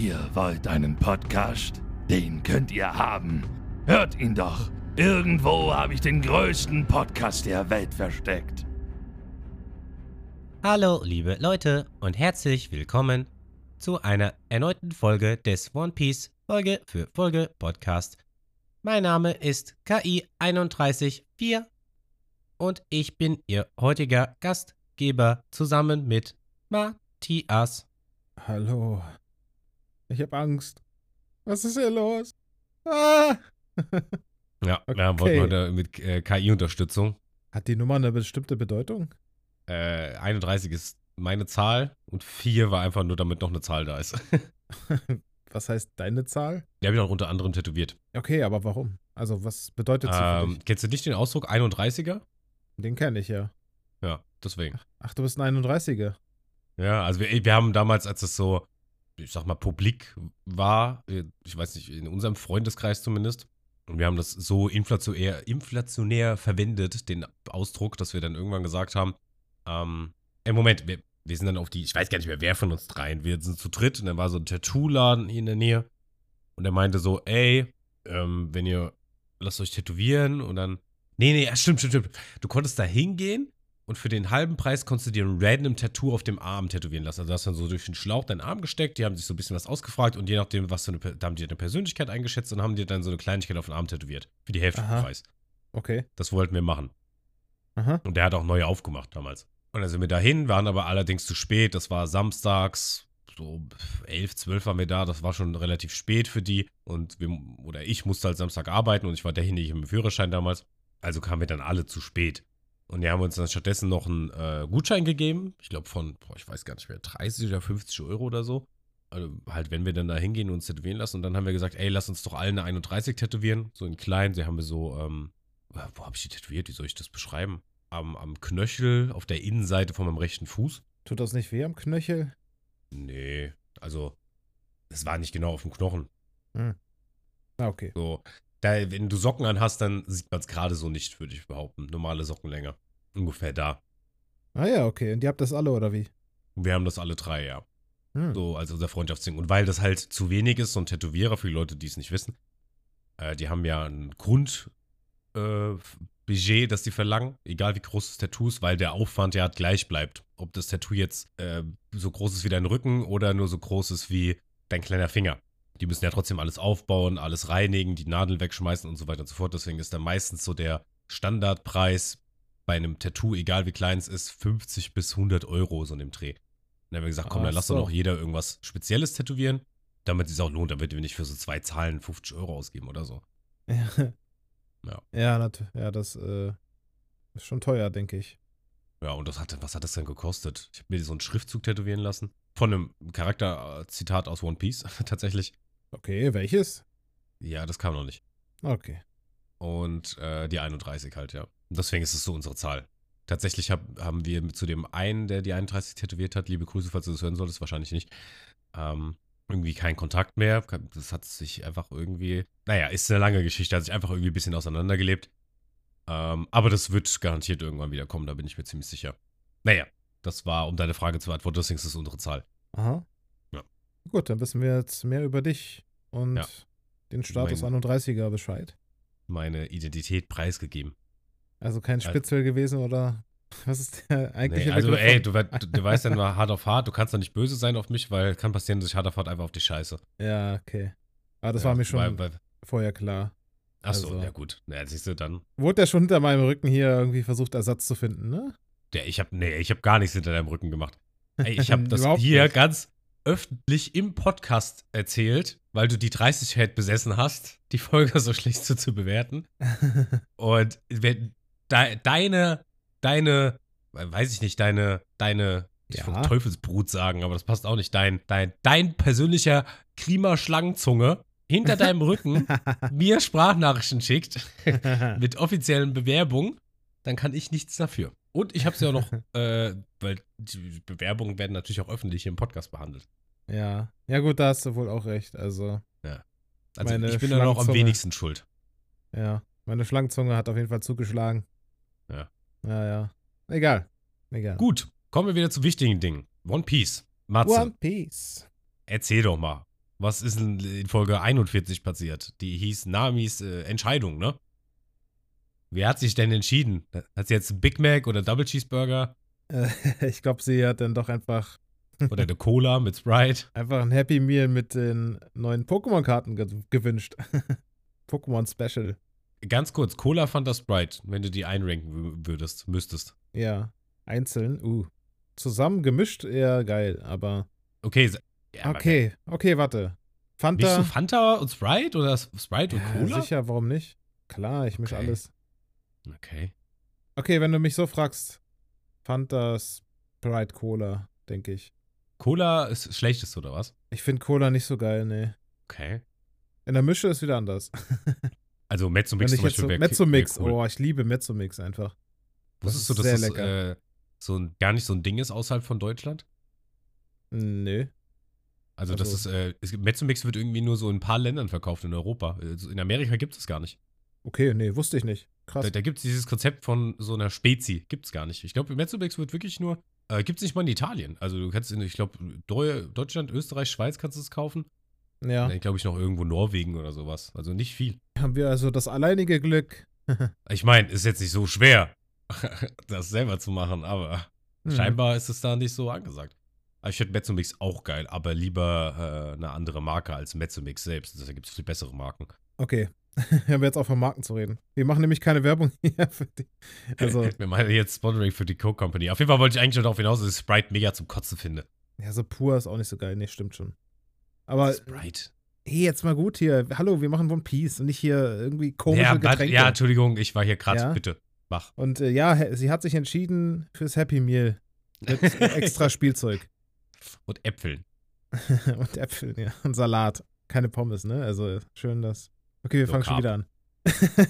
Ihr wollt einen Podcast? Den könnt ihr haben. Hört ihn doch. Irgendwo habe ich den größten Podcast der Welt versteckt. Hallo, liebe Leute, und herzlich willkommen zu einer erneuten Folge des One Piece Folge für Folge Podcast. Mein Name ist KI314 und ich bin Ihr heutiger Gastgeber zusammen mit Matthias. Hallo. Ich hab Angst. Was ist hier los? Ah! Ja, Okay. wir wollten heute mit äh, KI-Unterstützung. Hat die Nummer eine bestimmte Bedeutung? Äh, 31 ist meine Zahl und 4 war einfach nur, damit noch eine Zahl da ist. Was heißt deine Zahl? Die habe ich auch unter anderem tätowiert. Okay, aber warum? Also, was bedeutet sie für Ähm, dich? kennst du nicht den Ausdruck 31er? Den kenne ich ja. Ja, deswegen. Ach, du bist ein 31er. Ja, also wir, wir haben damals, als es so, ich sag mal, publik war, äh, ich weiß nicht, in unserem Freundeskreis zumindest, und wir haben das so inflationär, inflationär verwendet, den Ausdruck, dass wir dann irgendwann gesagt haben, ähm, im Moment, wir, wir sind dann auf die, ich weiß gar nicht mehr, wer von uns dreien, wir sind zu dritt und dann war so ein Tattoo-Laden hier in der Nähe. Und er meinte so, ey, ähm, wenn ihr, lasst euch tätowieren. Und dann, nee, nee, stimmt, stimmt, stimmt, du konntest da hingehen und für den halben Preis konntest du dir ein random Tattoo auf dem Arm tätowieren lassen. Also du hast dann so durch den Schlauch deinen Arm gesteckt, die haben sich so ein bisschen was ausgefragt und je nachdem, was für eine, da haben die eine Persönlichkeit eingeschätzt und haben dir dann so eine Kleinigkeit auf den Arm tätowiert. Für die Hälfte vom. Preis. Okay. Das wollten wir machen. Aha. Und der hat auch neue aufgemacht damals. Und dann sind wir dahin, waren aber allerdings zu spät. Das war samstags, so 11, 12 waren wir da. Das war schon relativ spät für die. Und wir, oder ich musste halt Samstag arbeiten und ich war derjenige im Führerschein damals. Also kamen wir dann alle zu spät. Und die haben uns dann stattdessen noch einen äh, Gutschein gegeben. Ich glaube von, boah, ich weiß gar nicht mehr, 30 oder 50 Euro oder so. Also halt, wenn wir dann da hingehen und uns tätowieren lassen. Und dann haben wir gesagt, ey, lass uns doch alle eine 31 tätowieren. So in klein. Sie haben wir so, ähm, wo habe ich die tätowiert? Wie soll ich das beschreiben? Am, am Knöchel auf der Innenseite von meinem rechten Fuß. Tut das nicht weh am Knöchel? Nee, also, es war nicht genau auf dem Knochen. Ah, okay. So, da, wenn du Socken an hast, dann sieht man es gerade so nicht, würde ich behaupten. Normale Sockenlänge. Ungefähr da. Ah ja, okay. Und ihr habt das alle, oder wie? Wir haben das alle drei, ja. Hm. So, also unser Freundschaftsding. Und weil das halt zu wenig ist, so ein Tätowierer, für die Leute, die es nicht wissen, äh, die haben ja ein Grundbudget, äh, das die verlangen, egal wie groß das Tattoo ist, weil der Aufwand ja gleich bleibt. Ob das Tattoo jetzt äh, so groß ist wie dein Rücken oder nur so groß ist wie dein kleiner Finger. Die müssen ja trotzdem alles aufbauen, alles reinigen, die Nadel wegschmeißen und so weiter und so fort. Deswegen ist dann meistens so der Standardpreis bei einem Tattoo, egal wie klein es ist, 50 bis 100 Euro so in dem Dreh. Dann haben wir gesagt, komm, Ach dann lass so. doch noch jeder irgendwas Spezielles tätowieren, damit es sich auch lohnt, damit wir nicht für so zwei Zahlen 50 Euro ausgeben oder so. Ja. Ja. Ja, ja das äh, ist schon teuer, denke ich. Ja, und das hat, was hat das denn gekostet? Ich habe mir so einen Schriftzug tätowieren lassen. Von einem Charakterzitat aus One Piece, tatsächlich. Okay, welches? Ja, das kam noch nicht. Okay. Und äh, die 31 halt, ja. Deswegen ist es so unsere Zahl. Tatsächlich hab, haben wir zu dem einen, der die 31 tätowiert hat, liebe Grüße, falls du das hören solltest, wahrscheinlich nicht, ähm, irgendwie keinen Kontakt mehr. Das hat sich einfach irgendwie, naja, ist eine lange Geschichte, hat sich einfach irgendwie ein bisschen auseinandergelebt. Ähm, aber das wird garantiert irgendwann wieder kommen, da bin ich mir ziemlich sicher. Naja, das war, um deine Frage zu beantworten, deswegen ist es unsere Zahl. Aha. Ja. Gut, dann wissen wir jetzt mehr über dich und Ja. den Status Mein- 31er Bescheid. Meine Identität preisgegeben. Also kein Ja. Spitzel gewesen oder was ist der eigentliche Nee, also, ey, du, du, du weißt ja nur hart auf hart, du kannst doch nicht böse sein auf mich, weil kann passieren, dass ich hart auf hart einfach auf die Scheiße. Ja, okay. Aber das ja, war mir schon Weil, weil, vorher klar. achso, Also- ja gut. Na, siehst du, dann. Wurde ja schon hinter meinem Rücken hier irgendwie versucht, Ersatz zu finden, ne? Der, ich hab, nee, ich hab gar nichts hinter deinem Rücken gemacht. Ey, ich hab das hier nicht. ganz öffentlich im Podcast erzählt, weil du die 30 besessen hast, die Folge so schlecht so zu bewerten. Und wenn de, deine, deine, weiß ich nicht, deine, deine, ich Ja. wollte Teufelsbrut sagen, aber das passt auch nicht, dein, dein, dein persönlicher Klimaschlangenzunge hinter deinem Rücken mir Sprachnachrichten schickt mit offiziellen Bewerbungen, dann kann ich nichts dafür. Und ich habe es ja auch noch, äh, weil die Bewerbungen werden natürlich auch öffentlich im Podcast behandelt. ja. Ja, gut, da hast du wohl auch recht. Also, Also Meine ich bin dann auch am wenigsten schuld. ja. Meine Schlangenzunge hat auf jeden Fall zugeschlagen. Ja. Ja, ja. Egal. Egal. Gut, kommen wir wieder zu wichtigen Dingen. One Piece. Matze, One Piece. erzähl doch mal. Was ist in Folge 41 passiert? Die hieß Namis äh, Entscheidung, ne? Wer hat sich denn entschieden? Hat sie jetzt einen Big Mac oder Double Cheeseburger? Äh, ich glaube, sie hat dann doch einfach, Oder eine Cola mit Sprite? einfach ein Happy Meal mit den neuen Pokémon-Karten ge gewünscht. Pokémon Special. Ganz kurz, Cola Fanta Sprite, wenn du die einranken wü- würdest, müsstest. Ja, einzeln. Uh. Zusammen gemischt eher geil, aber. Okay, ja, aber okay, okay, warte. Fanta. Mischst du Fanta und Sprite oder Sprite und ja, Cola? sicher, warum nicht? Klar, ich mische Okay. alles. Okay. Okay, wenn du mich so fragst, Fanta, Sprite, Cola, denke ich. Cola ist das Schlechteste, oder was? Ich finde Cola nicht so geil, nee. Okay. In der Mische ist wieder anders. Also Mezzo Wenn Mix ich zum so, Beispiel wäre Mezzo-Mix, cool. oh, ich liebe Mezzo-Mix einfach. Wusstest das du, dass das äh, so ein, gar nicht so ein Ding ist außerhalb von Deutschland? Nö. Also, das Also- ist, äh, es gibt- Mezzo Mix wird irgendwie nur so in ein paar Ländern verkauft in Europa. Also in Amerika gibt es gar nicht. Okay, nee, wusste ich nicht. Krass. Da, da gibt es dieses Konzept von so einer Spezi. Gibt es gar nicht. Ich glaube, Mezzo Mix wird wirklich nur, äh, gibt es nicht mal in Italien. Also du kannst in, ich glaube, Deu Deutschland, Österreich, Schweiz kannst du es kaufen. ja. Dann glaube ich noch irgendwo Norwegen oder sowas. Also nicht viel. Haben wir also das alleinige Glück. Ich meine, ist jetzt nicht so schwer, das selber zu machen, aber Hm. scheinbar ist es da nicht so angesagt. Ich finde Mezzomix auch geil, aber lieber äh, eine andere Marke als Mezzomix selbst. Da gibt es viel bessere Marken. Okay. Hören wir jetzt auf von Marken zu reden. Wir machen nämlich keine Werbung hier für die. Also, Wir meinen jetzt Sponsoring für die Coke Company. Auf jeden Fall wollte ich eigentlich nur darauf hinaus, dass ich Sprite mega zum Kotzen finde. ja, so pur ist auch nicht so geil. Nee, stimmt schon. Aber, Sprite. hey, jetzt mal gut hier. Hallo, wir machen One Piece und nicht hier irgendwie komische Ja, Getränke. ja, Entschuldigung, ich war hier gerade. Ja? Bitte, mach. Und äh, ja, sie hat sich entschieden fürs Happy Meal mit extra Spielzeug. Und Äpfeln. und Äpfeln, ja. Und Salat. Keine Pommes, ne? Also schön, dass. Okay, wir Low fangen schon wieder an.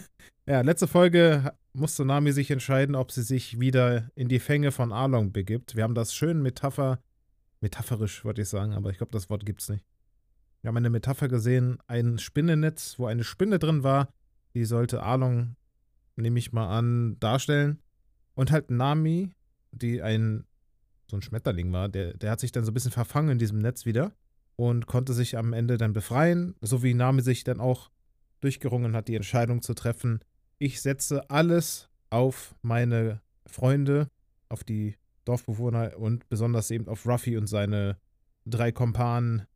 ja, letzte Folge musste Nami sich entscheiden, ob sie sich wieder in die Fänge von Arlong begibt. Wir haben das schön Metapher, metaphorisch wollte ich sagen, aber ich glaube, das Wort gibt's nicht. Wir haben eine Metapher gesehen, ein Spinnennetz, wo eine Spinne drin war. Die sollte Arlong, nehme ich mal an, darstellen. Und halt Nami, die ein so ein Schmetterling war, der, der hat sich dann so ein bisschen verfangen in diesem Netz wieder und konnte sich am Ende dann befreien, so wie Nami sich dann auch durchgerungen hat, die Entscheidung zu treffen, ich setze alles auf meine Freunde, auf die Dorfbewohner und besonders eben auf Ruffy und seine drei Kompanen,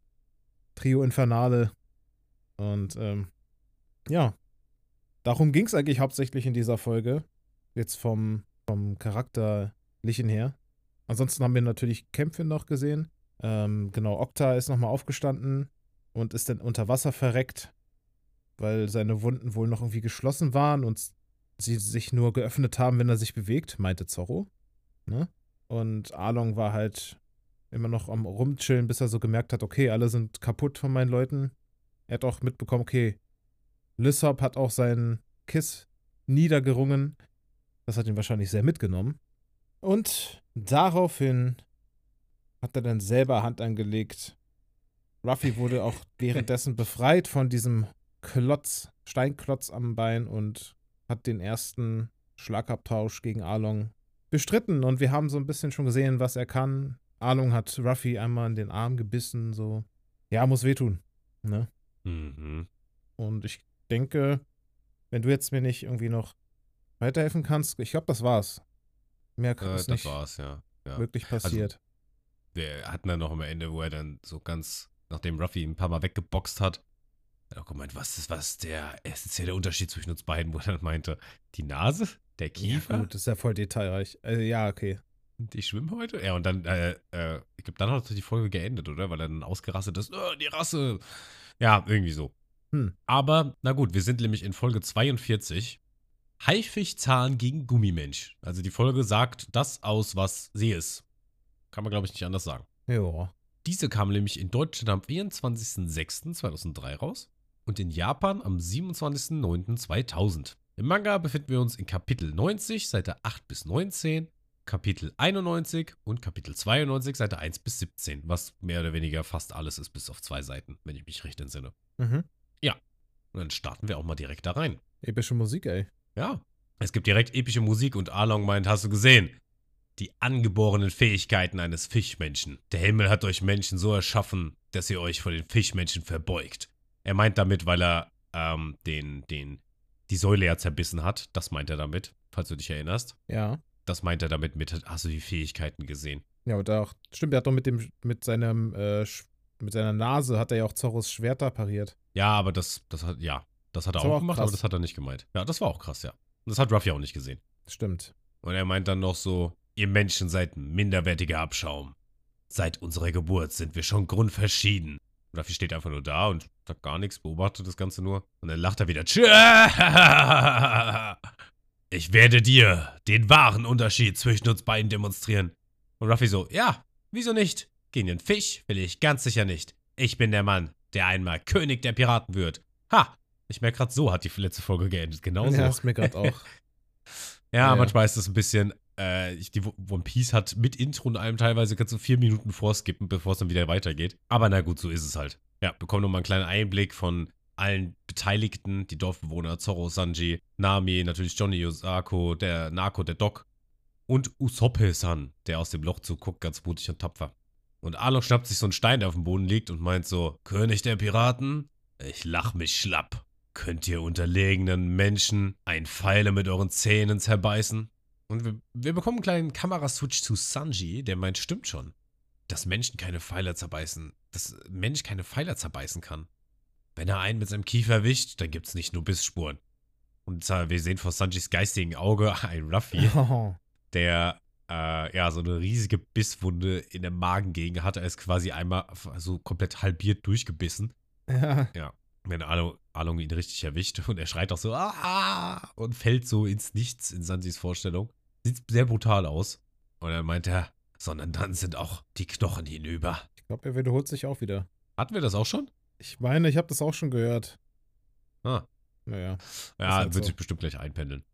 Trio Infernale. Und ähm, ja, darum ging es eigentlich hauptsächlich in dieser Folge. Jetzt vom, vom Charakterlichen her. Ansonsten haben wir natürlich Kämpfe noch gesehen. Ähm, genau, Okta ist nochmal aufgestanden und ist dann unter Wasser verreckt, weil seine Wunden wohl noch irgendwie geschlossen waren und sie sich nur geöffnet haben, wenn er sich bewegt, meinte Zorro. Ne? Und Arlong war halt immer noch am Rumchillen, bis er so gemerkt hat, okay, alle sind kaputt von meinen Leuten. Er hat auch mitbekommen, okay, Lissop hat auch seinen Kiss niedergerungen. Das hat ihn wahrscheinlich sehr mitgenommen. Und daraufhin hat er dann selber Hand angelegt. Ruffy wurde auch währenddessen befreit von diesem Klotz, Steinklotz am Bein und hat den ersten Schlagabtausch gegen Arlong bestritten. Und wir haben so ein bisschen schon gesehen, was er kann. Arlong hat Ruffy einmal in den Arm gebissen, so. Ja, muss wehtun. Ne? Mhm. Und ich denke, wenn du jetzt mir nicht irgendwie noch weiterhelfen kannst, ich glaube, das war's. Mehr Äh, ist das nicht war's, ja. ja. wirklich passiert. Wir hatten dann noch am Ende, wo er dann so ganz, nachdem Ruffy ihn ein paar Mal weggeboxt hat, hat er auch gemeint, was ist, was der essentielle Unterschied zwischen uns beiden, wo er dann meinte, die Nase, der Kiefer, Ja, gut, das ist ja voll detailreich. Also, ja, okay. und ich schwimme heute? Ja, und dann, äh, äh, ich glaube, dann hat die Folge geendet, oder? Weil er dann ausgerastet ist, oh, die Rasse. Ja, irgendwie so. Hm. Aber, na gut, wir sind nämlich in Folge 42. Haifischzahn gegen Gummimensch. Also die Folge sagt das aus, was sie ist. Kann man, glaube ich, nicht anders sagen. Ja. Diese kam nämlich in Deutschland am 24.06.2003 raus und in Japan am 27.09.2000. Im Manga befinden wir uns in Kapitel 90, Seite 8 bis 19, Kapitel 91 und Kapitel 92, Seite 1 bis 17, was mehr oder weniger fast alles ist, bis auf zwei Seiten, wenn ich mich recht entsinne. Mhm. Und dann starten wir auch mal direkt da rein. Epische Musik, ey. Ja. Es gibt direkt epische Musik und Arlong meint, hast du gesehen? Die angeborenen Fähigkeiten eines Fischmenschen. Der Himmel hat euch Menschen so erschaffen, dass ihr euch vor den Fischmenschen verbeugt. Er meint damit, weil er ähm, den, den, die Säule ja zerbissen hat. Das meint er damit, falls du dich erinnerst. Ja. Das meint er damit mit, hast du die Fähigkeiten gesehen? Ja, und auch, stimmt, er hat doch mit dem, mit seinem, äh, mit seiner Nase hat er ja auch Zorros Schwerter pariert. Ja, aber das, das hat, ja, das hat er Das auch auch gemacht, krass. aber das hat er nicht gemeint. Ja, das war auch krass, ja. Und das hat Ruffy auch nicht gesehen. Stimmt. Und er meint dann noch so, ihr Menschen seid ein minderwertiger Abschaum. Seit unserer Geburt sind wir schon grundverschieden. Und Ruffy steht einfach nur da und sagt gar nichts, beobachtet das Ganze nur. Und dann lacht er wieder. Ich werde dir den wahren Unterschied zwischen uns beiden demonstrieren. Und Ruffy so, ja, wieso nicht? Gegen den Fisch will ich ganz sicher nicht. Ich bin der Mann, der einmal König der Piraten wird. Ha! Ich merke gerade, so hat die letzte Folge geendet. Genauso. Ja, ist mir gerade auch. Ja, Ja. manchmal ist das ein bisschen. Äh, die One Piece hat mit Intro und allem teilweise kannst du vier Minuten vorskippen, bevor es dann wieder weitergeht. Aber na gut, so ist es halt. Ja, bekommen nochmal einen kleinen Einblick von allen Beteiligten, die Dorfbewohner, Zorro, Sanji, Nami, natürlich Johnny Yosako, der Narco, der Doc und Usoppe-san, der aus dem Loch zuguckt, ganz mutig und tapfer. Und Arlong schnappt sich so einen Stein, der auf dem Boden liegt und meint so, König der Piraten? Ich lach mich schlapp. Könnt ihr unterlegenen Menschen ein Pfeile mit euren Zähnen zerbeißen? Und wir, wir bekommen einen kleinen Kameraswitch zu Sanji, der meint, stimmt schon. Dass Menschen keine Pfeiler zerbeißen. Dass Mensch keine Pfeiler zerbeißen kann. Wenn er einen mit seinem Kiefer erwischt, dann gibt's nicht nur Bissspuren. Und äh, wir sehen vor Sanjis geistigen Auge ein Ruffy, Oh, der äh, ja so eine riesige Bisswunde in der Magengegend hatte. Er ist quasi einmal so komplett halbiert durchgebissen. ja. Wenn Along, Along ihn richtig erwischt und er schreit auch so ah, und fällt so ins Nichts in Sanjis Vorstellung. Sieht sehr brutal aus. Und dann meint er, sondern dann sind auch die Knochen hinüber. Ich glaube, er wiederholt sich auch wieder. Hatten wir das auch schon? Ich meine, ich habe das auch schon gehört. Ah. Naja. Ja, halt wird so. sich bestimmt gleich einpendeln.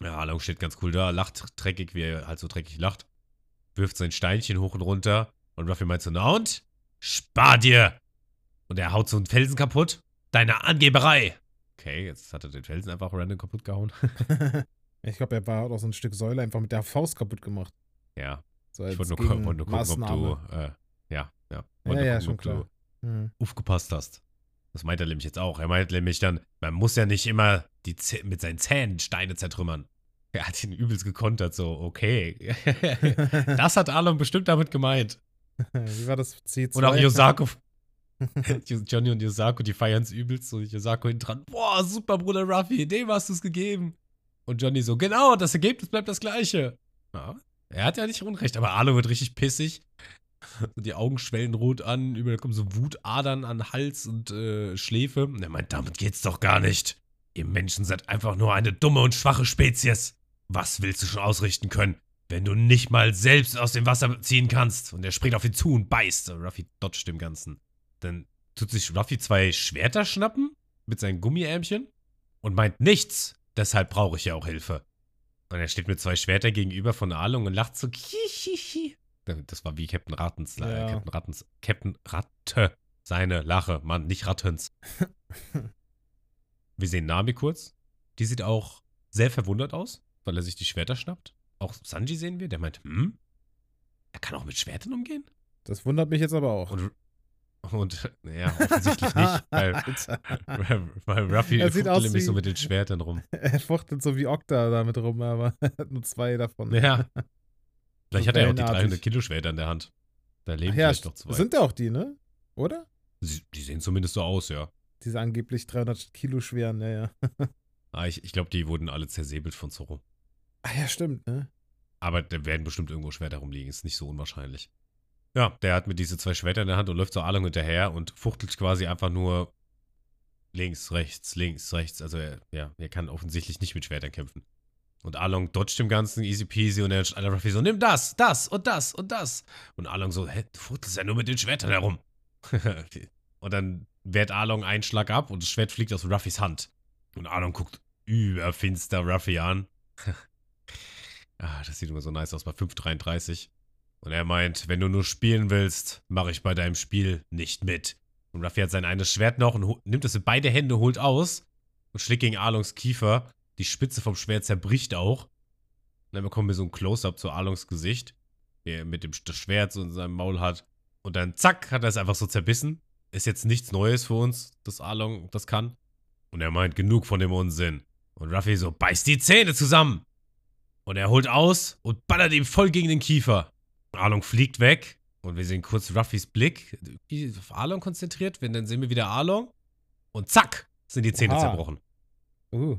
Ja, Along steht ganz cool da, lacht dreckig, wie er halt so dreckig lacht. Wirft sein Steinchen hoch und runter. Und Ruffy meint so, na und? Spar dir! Und er haut so einen Felsen kaputt. Deine Angeberei! Okay, jetzt hat er den Felsen einfach random kaputt gehauen. ich glaube, er war auch so ein Stück Säule einfach mit der Faust kaputt gemacht. Ja, So ich wollte nur, wollte nur gucken, ob Gegenmaßnahme. du, äh, ja, ja. Ja, Wollte ja, gucken, schon ob klar. du Hm. aufgepasst hast. Das meint er nämlich jetzt auch. Er meint nämlich dann, man muss ja nicht immer die mit seinen Zähnen Steine zertrümmern. Er hat ihn übelst gekontert, so, okay. das hat Alon bestimmt damit gemeint. Wie war das C2? Und auch Yosako. Johnny und Yosako, die feiern es übelst. So, Yosako hinten dran. Boah, super, Bruder Ruffy, dem hast du es gegeben. Und Johnny so, genau, das Ergebnis bleibt das gleiche. Ja, er hat ja nicht unrecht, aber Arlo wird richtig pissig. Und die Augen schwellen rot an, überall kommen so Wutadern an Hals und äh, Schläfe. Und er meint, damit geht's doch gar nicht. Ihr Menschen seid einfach nur eine dumme und schwache Spezies. Was willst du schon ausrichten können, wenn du nicht mal selbst aus dem Wasser ziehen kannst? Und er springt auf ihn zu und beißt. Und Ruffy dodgt dem Ganzen. Dann tut sich Ruffy zwei Schwerter schnappen mit seinen Gummiärmchen und meint nichts. Deshalb brauche ich ja auch Hilfe. Und er steht mit zwei Schwertern gegenüber von Arlong und lacht so. Hihihi. Das war wie Captain Rattens. äh, Ja. Captain Rattens. Captain Ratte. Seine Lache. Mann, nicht Rattens. Wir sehen Nami kurz. Die sieht auch sehr verwundert aus, weil er sich die Schwerter schnappt. Auch Sanji sehen wir, der meint, hm? Er kann auch mit Schwertern umgehen? Das wundert mich jetzt aber auch. Und, und ja, offensichtlich nicht, weil, weil Ruffy Er sieht fuchtelt aus nämlich so wie- mit den Schwertern rum. Er fuchtelt so wie Okta damit rum, aber er hat nur zwei davon. Ja. Vielleicht hat er ja auch die wellenartig. 300 Kilo Schwerter in der Hand. Da leben Ach ja, vielleicht noch zwei. sind ja auch die, ne? Oder? Sie, die sehen zumindest so aus, ja. Diese angeblich 300 Kilo schweren, ja, ja. Ah, ich ich glaube, die wurden alle zersäbelt von Zorro. Ah ja, stimmt, ne? Aber da werden bestimmt irgendwo Schwerter rumliegen. Ist nicht so unwahrscheinlich. Ja, der hat mit diese zwei Schwertern in der Hand und läuft so Arlong hinterher und fuchtelt quasi einfach nur links, rechts, links, rechts. Also er, ja, er kann offensichtlich nicht mit Schwertern kämpfen. Und Arlong dodgt dem Ganzen easy peasy und dann schreit Ruffy so, nimm das, das und das und das. Und Arlong so, hä, du fuchtelst ja nur mit den Schwertern herum. und dann wehrt Arlong einen Schlag ab und das Schwert fliegt aus Ruffys Hand. Und Arlong guckt überfinster Ruffy an. ah, das sieht immer so nice aus bei 5,33. Und er meint, wenn du nur spielen willst, mache ich bei deinem Spiel nicht mit. Und Ruffy hat sein eines Schwert noch und nimmt es in beide Hände, holt aus und schlägt gegen Arlongs Kiefer. Die Spitze vom Schwert zerbricht auch. Und dann bekommen wir so ein Close-Up zu Arlongs Gesicht, wie er mit dem Schwert so in seinem Maul hat. Und dann zack, hat er es einfach so zerbissen. Ist jetzt nichts Neues für uns, dass Arlong das kann. Und er meint, genug von dem Unsinn. Und Ruffy so, beißt die Zähne zusammen. Und er holt aus und ballert ihm voll gegen den Kiefer. Arlong fliegt weg. Und wir sehen kurz Ruffys Blick, auf Arlong konzentriert. Wenn dann sehen wir wieder Arlong. Und zack, sind die Zähne Oha. zerbrochen. Uh.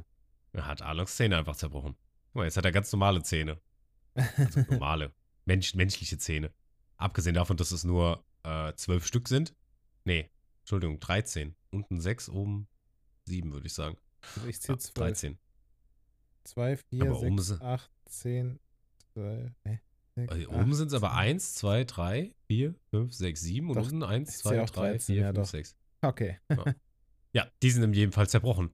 Er hat Arlongs Zähne einfach zerbrochen. Guck mal, jetzt hat er ganz normale Zähne. Also normale, mensch, menschliche Zähne. Abgesehen davon, dass es nur äh, zwölf Stück sind. Nee, Entschuldigung, 13. Unten sechs, oben sieben, würde ich sagen. Also ich zähle zwei. 13. 2, 4, Aber oben 6, sind- 8, 10, 12, hä? Sechs, Also, acht, oben sind es aber zehn. 1, 2, 3, 4, 5, 6, 7 und Doch, unten 1, ich 2, sehe auch 3, 13, 4, ja 5, doch. 6. Okay. Ja, die sind in jedem Fall zerbrochen.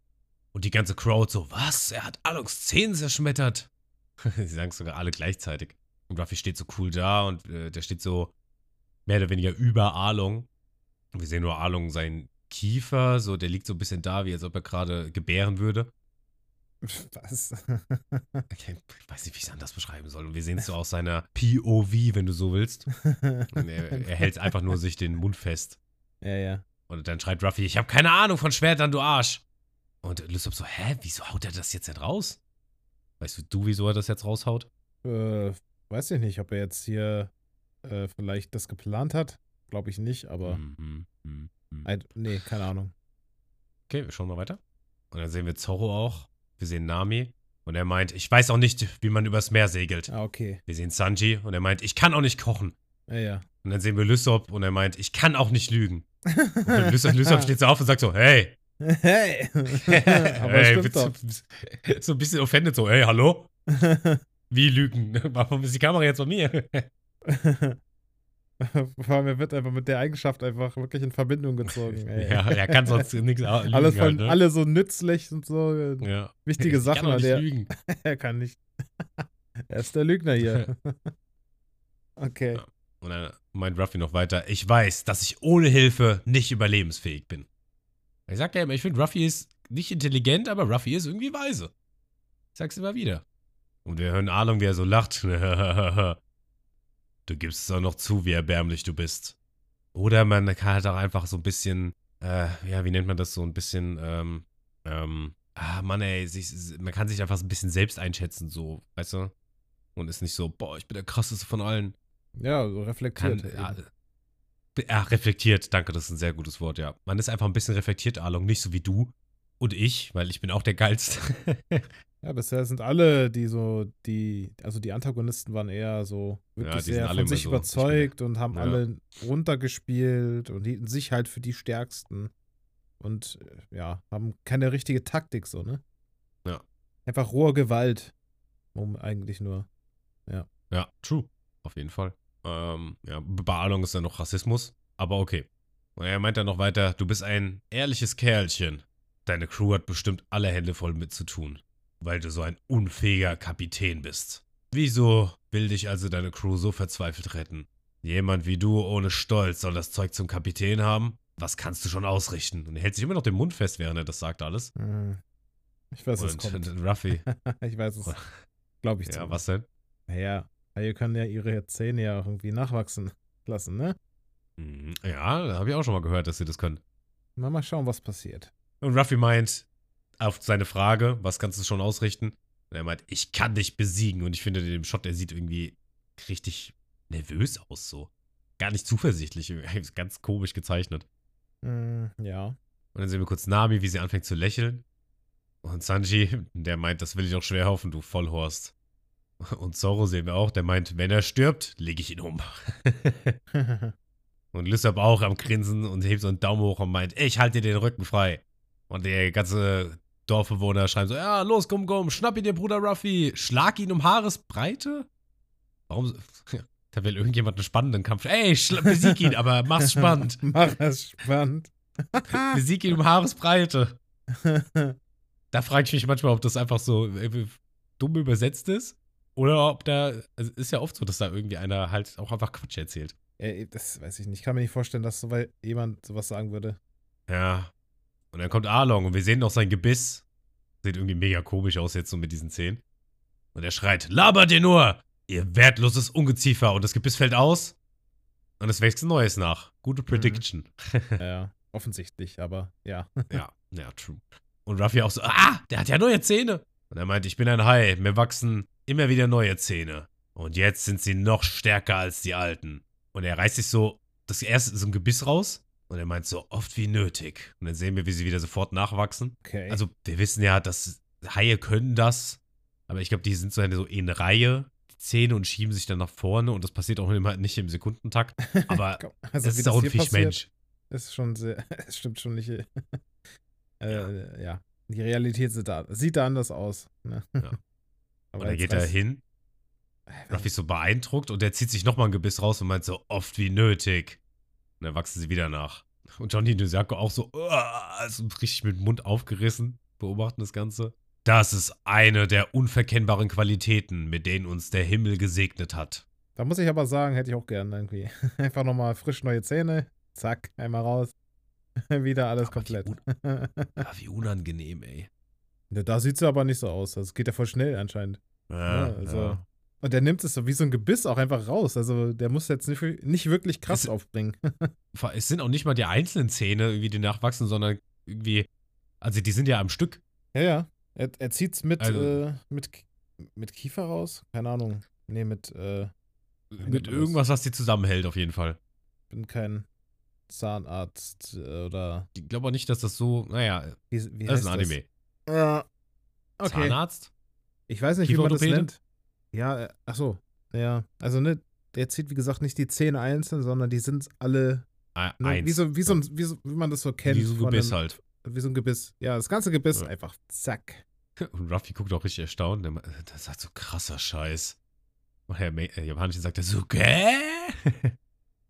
Und die ganze Crowd so, was? Er hat Alongs Zähne zerschmettert. Sie sagen es sogar alle gleichzeitig. Und Ruffy steht so cool da und äh, der steht so mehr oder weniger über Arlong. Und wir sehen nur Arlong seinen Kiefer, so der liegt so ein bisschen da, wie als ob er gerade gebären würde. Was? Okay, ich weiß nicht, wie ich es anders beschreiben soll. Und wir sehen es so aus seiner POV, wenn du so willst. Und er, er hält einfach nur sich den Mund fest. ja, ja. Und dann schreit Ruffy, ich habe keine Ahnung von Schwertern, du Arsch. Und Lysop so, hä, wieso haut er das jetzt nicht raus? Weißt du, du, wieso er das jetzt raushaut? Äh, weiß ich nicht, ob er jetzt hier äh, vielleicht das geplant hat. Glaube ich nicht, aber. Mhm, mhm. I, nee, keine Ahnung. Okay, wir schauen mal weiter. Und dann sehen wir Zorro auch. Wir sehen Nami. Und er meint, ich weiß auch nicht, wie man übers Meer segelt. Ah, okay. Wir sehen Sanji und er meint, ich kann auch nicht kochen. Ja, ja. Und dann sehen wir Lysop und er meint, ich kann auch nicht lügen. Und Lysop, Lysop steht so auf und sagt so, hey. Hey! Aber hey, bitte- so ein bisschen offended, so, hey, hallo? Wie lügen? Warum ist die Kamera jetzt bei mir? Vor allem, er wird einfach mit der Eigenschaft einfach wirklich in Verbindung gezogen. Ey. Ja, er kann sonst nichts lügen. Alles von, halt, ne? alle so nützlich und so. äh, ja. Wichtige Ich Sachen, kann nicht der lügen. er kann nicht. er ist der Lügner hier. okay. Ja. Und dann meint Ruffy noch weiter, ich weiß, dass ich ohne Hilfe nicht überlebensfähig bin. Ich sag ja immer, ich finde, Ruffy ist nicht intelligent, aber Ruffy ist irgendwie weise. Ich sag's immer wieder. Und wir hören Arlong, wie er so lacht. Du gibst es auch noch zu, wie erbärmlich du bist. Oder man kann halt auch einfach so ein bisschen, äh, ja, wie nennt man das so ein bisschen, ähm, ähm, ah, Mann, ey, sich, man kann sich einfach so ein bisschen selbst einschätzen, so, weißt du? Und ist nicht so, boah, ich bin der krasseste von allen. Ja, so Kann, reflektiert. ja, eben. ja, reflektiert, danke, das ist ein sehr gutes Wort, ja. Man ist einfach ein bisschen reflektiert, Arlong, nicht so wie du und ich, weil ich bin auch der Geilste. ja, bisher sind alle, die so, die, also die Antagonisten waren eher so wirklich sind sehr von sich so, überzeugt und haben Ja. alle runtergespielt und hielten sich halt für die Stärksten. Und äh, ja, haben keine richtige Taktik so, ne? Ja. Einfach rohe Gewalt. Um eigentlich nur. ja, true, auf jeden Fall. Ähm, ja, bei Arlong ist dann noch Rassismus, aber okay. Und er meint dann noch weiter, du bist ein ehrliches Kerlchen. Deine Crew hat bestimmt alle Hände voll mit zu tun, weil du so ein unfähiger Kapitän bist. Wieso will dich also deine Crew so verzweifelt retten? Jemand wie du ohne Stolz soll das Zeug zum Kapitän haben? Was kannst du schon ausrichten? Und er hält sich immer noch den Mund fest, während er das sagt alles. Hm. Ich weiß, Und kommt. Ruffy, ich weiß es. Glaube ich ja, zumindest. was denn? Naja, Haie können ja ihre Zähne ja auch irgendwie nachwachsen lassen, ne? Mhm, Ja, da habe ich auch schon mal gehört, dass sie das können. Mal, mal schauen, was passiert. Und Ruffy meint auf seine Frage, was kannst du schon ausrichten? Und er meint, ich kann dich besiegen. Und ich finde, in dem Shot, der sieht irgendwie richtig nervös aus, so. Gar nicht zuversichtlich. Ganz komisch gezeichnet. Hm, ja. Und dann sehen wir kurz Nami, wie sie anfängt zu lächeln. Und Sanji, der meint, das will ich auch schwer hoffen, du Vollhorst. Und Zoro sehen wir auch, der meint, wenn er stirbt, lege ich ihn um. Und Lysop auch am Grinsen und hebt so einen Daumen hoch und meint, ich halte dir den Rücken frei. Und der ganze Dorfbewohner schreiben so, ja, los, komm, komm, schnapp ihn dir, Bruder Ruffy, schlag ihn um Haaresbreite? Warum? Da will irgendjemand einen spannenden Kampf. Ey, besieg ihn, aber mach's spannend. Mach es spannend. Besieg ihn um Haaresbreite. Da frage ich mich manchmal, ob das einfach so äh, dumm übersetzt ist. Oder ob da, also ist ja oft so, dass da irgendwie einer halt auch einfach Quatsch erzählt. ja, das weiß ich nicht. Ich kann mir nicht vorstellen, dass so jemand sowas sagen würde. Ja. Und dann kommt Arlong und wir sehen noch sein Gebiss. Sieht irgendwie mega komisch aus jetzt so mit diesen Zähnen. Und er schreit, labert ihr nur! Ihr wertloses Ungeziefer! Und das Gebiss fällt aus. Und es wächst ein Neues nach. Gute Prediction. Ja, ja, offensichtlich, aber ja. Ja, ja, true. Und Ruffy auch so, ah, der hat ja neue Zähne. Und er meint, ich bin ein Hai, mir wachsen immer wieder neue Zähne. Und jetzt sind sie noch stärker als die alten. Und er reißt sich so das erste so ein Gebiss raus. Und er meint so oft wie nötig. Und dann sehen wir, wie sie wieder sofort nachwachsen. Okay. Also, wir wissen ja, dass Haie können das. Aber ich glaube, die sind so eine so in Reihe, die Zähne und schieben sich dann nach vorne. Und das passiert auch immer nicht im Sekundentakt. Aber also, das ist auch ein Fischmensch. Ist schon sehr, es stimmt schon nicht. äh, Ja. ja. Die Realität sieht da, sieht da anders aus. Ne? Ja. Aber Und dann geht er hin. Ruffy ist so beeindruckt und der zieht sich nochmal ein Gebiss raus und meint so oft wie nötig. Und dann wachsen sie wieder nach. Und Johnny Nosako auch so, also richtig mit dem Mund aufgerissen, beobachten das Ganze. Das ist eine der unverkennbaren Qualitäten, mit denen uns der Himmel gesegnet hat. Da muss ich aber sagen, hätte ich auch gern irgendwie. Einfach nochmal frisch neue Zähne. Zack, einmal raus. Wieder alles Aber wie komplett. Ah, wie unangenehm, ey. Ja, da sieht es aber nicht so aus. Das geht ja voll schnell anscheinend. Ja, Ja, also- ja. Und der nimmt es so wie so ein Gebiss auch einfach raus. Also der muss jetzt nicht, nicht wirklich Kraft Es- aufbringen. Es sind auch nicht mal die einzelnen Zähne, irgendwie, die nachwachsen, sondern irgendwie, also die sind ja am Stück. ja, ja. Er, er zieht es mit, Also- äh, mit, mit Kiefer raus? Keine Ahnung. Nee, mit, äh, Mit irgendwas, was die zusammenhält, auf jeden Fall. bin kein Zahnarzt äh, oder Ich glaube auch nicht, dass das so, naja, wie, wie das ist ein Anime. das? Ja. Okay. Zahnarzt? Ich weiß nicht, wie man das nennt. Ja, äh, ach so. Ja, also ne, der zieht wie gesagt nicht die Zähne einzeln, sondern die sind alle ne, Eins. wie so wie so, ein, wie so wie man das so kennt Wie so ein Gebiss einem- halt. wie so ein Gebiss. Ja, das ganze Gebiss Ja. einfach zack. Und Ruffy guckt auch richtig erstaunt. Der, me- das sagt so krasser Scheiß. Und der äh, Japanische sagt er so, gä?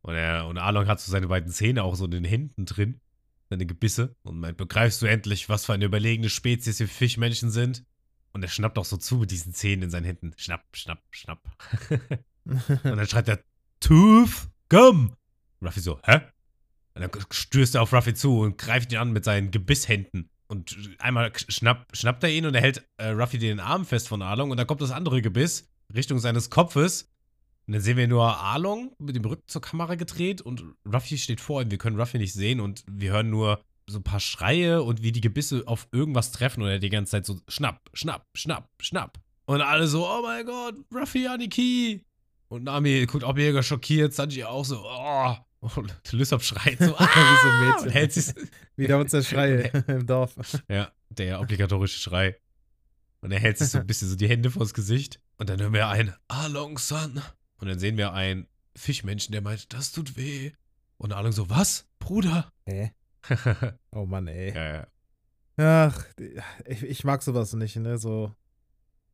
Und, er, und Arlong hat so seine beiden Zähne auch so in den Händen drin. Seine Gebisse. Und meint, begreifst du endlich, was für eine überlegene Spezies wir Fischmenschen sind? Und er schnappt auch so zu mit diesen Zähnen in seinen Händen. Schnapp, schnapp, schnapp. Und dann schreit er, Tooth! Und Ruffy so, hä? Und dann stößt er auf Ruffy zu und greift ihn an mit seinen Gebisshänden. Und einmal schnapp, schnappt er ihn und er hält äh, Ruffy den Arm fest von Arlong. Und dann kommt das andere Gebiss Richtung seines Kopfes. Und dann sehen wir nur Arlong mit dem Rücken zur Kamera gedreht und Ruffy steht vor ihm. Wir können Ruffy nicht sehen und wir hören nur so ein paar Schreie und wie die Gebisse auf irgendwas treffen und er die ganze Zeit so schnapp, schnapp, schnapp, schnapp. Und alle so, oh mein Gott, Ruffy Aniki. Und Nami guckt auch mega schockiert, Sanji auch so, oh. Und Lysop schreit so, ah, Wie so ein Mädchen. und hält sich, Wieder unser Schrei im Dorf. ja, der obligatorische Schrei. Und er hält sich so ein bisschen so die Hände vors Gesicht. Und dann hören wir ein Along-san. Und dann sehen wir einen Fischmenschen, der meint, das tut weh. Und Along so, was? Bruder? Hä? Ja, Oh Mann, ey. ja. Ach, ich, ich mag sowas nicht, ne? So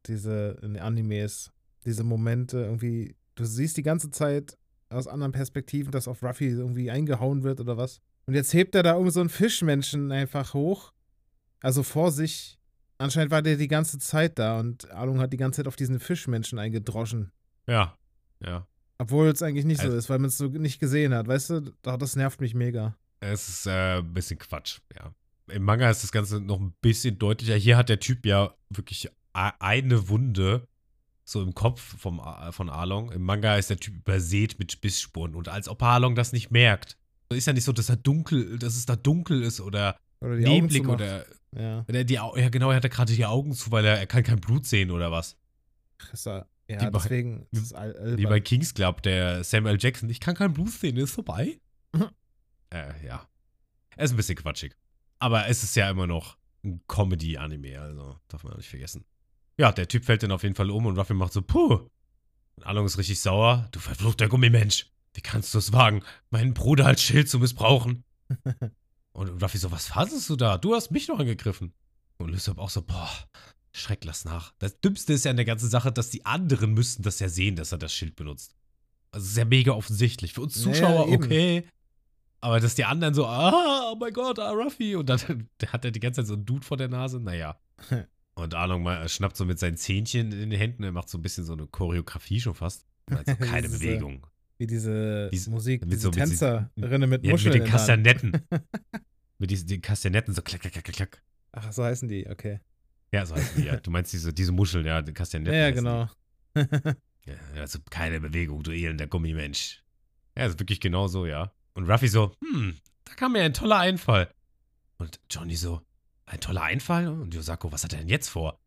diese in Animes, diese Momente irgendwie. Du siehst die ganze Zeit aus anderen Perspektiven, dass auf Ruffy irgendwie eingehauen wird oder was. Und jetzt hebt er da irgendwie so einen Fischmenschen einfach hoch. Also vor sich. Anscheinend war der die ganze Zeit da und Alung hat die ganze Zeit auf diesen Fischmenschen eingedroschen. Ja, ja. Obwohl es eigentlich nicht so Also- ist, weil man es so nicht gesehen hat. Weißt du, Doch, das nervt mich mega. Es ist äh, ein bisschen Quatsch, ja. Im Manga ist das Ganze noch ein bisschen deutlicher. Hier hat der Typ ja wirklich a- eine Wunde so im Kopf vom, A- von Arlong. Im Manga ist der Typ übersät mit Bissspuren und als ob Arlong das nicht merkt. Ist ja nicht so, dass er dunkel, dass es da dunkel ist oder Oder die neblig oder Ja. oder die, ja genau, er hat gerade die Augen zu, weil er, er kann kein Blut sehen oder was. Ist er, ja, Wie bei- deswegen ist es al- Wie bei Kings Club, der Samuel Jackson. Ich kann kein Blut sehen, ist vorbei. Äh, ja. Er ist ein bisschen quatschig. Aber es ist ja immer noch ein Comedy-Anime, also darf man nicht vergessen. Ja, der Typ fällt dann auf jeden Fall um und Ruffy macht so, puh. Und Along ist richtig sauer. Du verfluchter Gummimensch. Wie kannst du es wagen, meinen Bruder als Schild zu missbrauchen? und Ruffy so, was fassest du da? Du hast mich noch angegriffen. Und Lysop auch so, boah, Schreck, lass nach. Das Dümmste ist ja an der ganzen Sache, dass die anderen müssten das ja sehen, dass er das Schild benutzt. Also sehr mega offensichtlich. Für uns Ja, Zuschauer eben. okay. Aber dass die anderen so, ah, oh mein Gott, ah, Ruffy. Und dann hat er die ganze Zeit so einen Dude vor der Nase. Naja. Und Arlong mal, schnappt so mit seinen Zähnchen in den Händen. Er macht so ein bisschen so eine Choreografie schon fast. Also keine Diese- Bewegung. Wie diese Dies- Musik, mit diese so- mit Tänzerinnen mit Ja, mit Muscheln den in der Hand. Kastanetten. mit diesen den Kastanetten, so klack, klack, klack, klack. Ach, so heißen die, okay. Ja, so heißt die, ja. Du meinst diese, diese Muscheln, ja, die Kastanetten. Ja, ja, heißen genau. Ja, also keine Bewegung, du elender Gummimensch. Ja, ist wirklich genau so, ja. Und Ruffy so, hm, da kam mir ein toller Einfall. Und Johnny so, ein toller Einfall? Und Yosako, was hat er denn jetzt vor?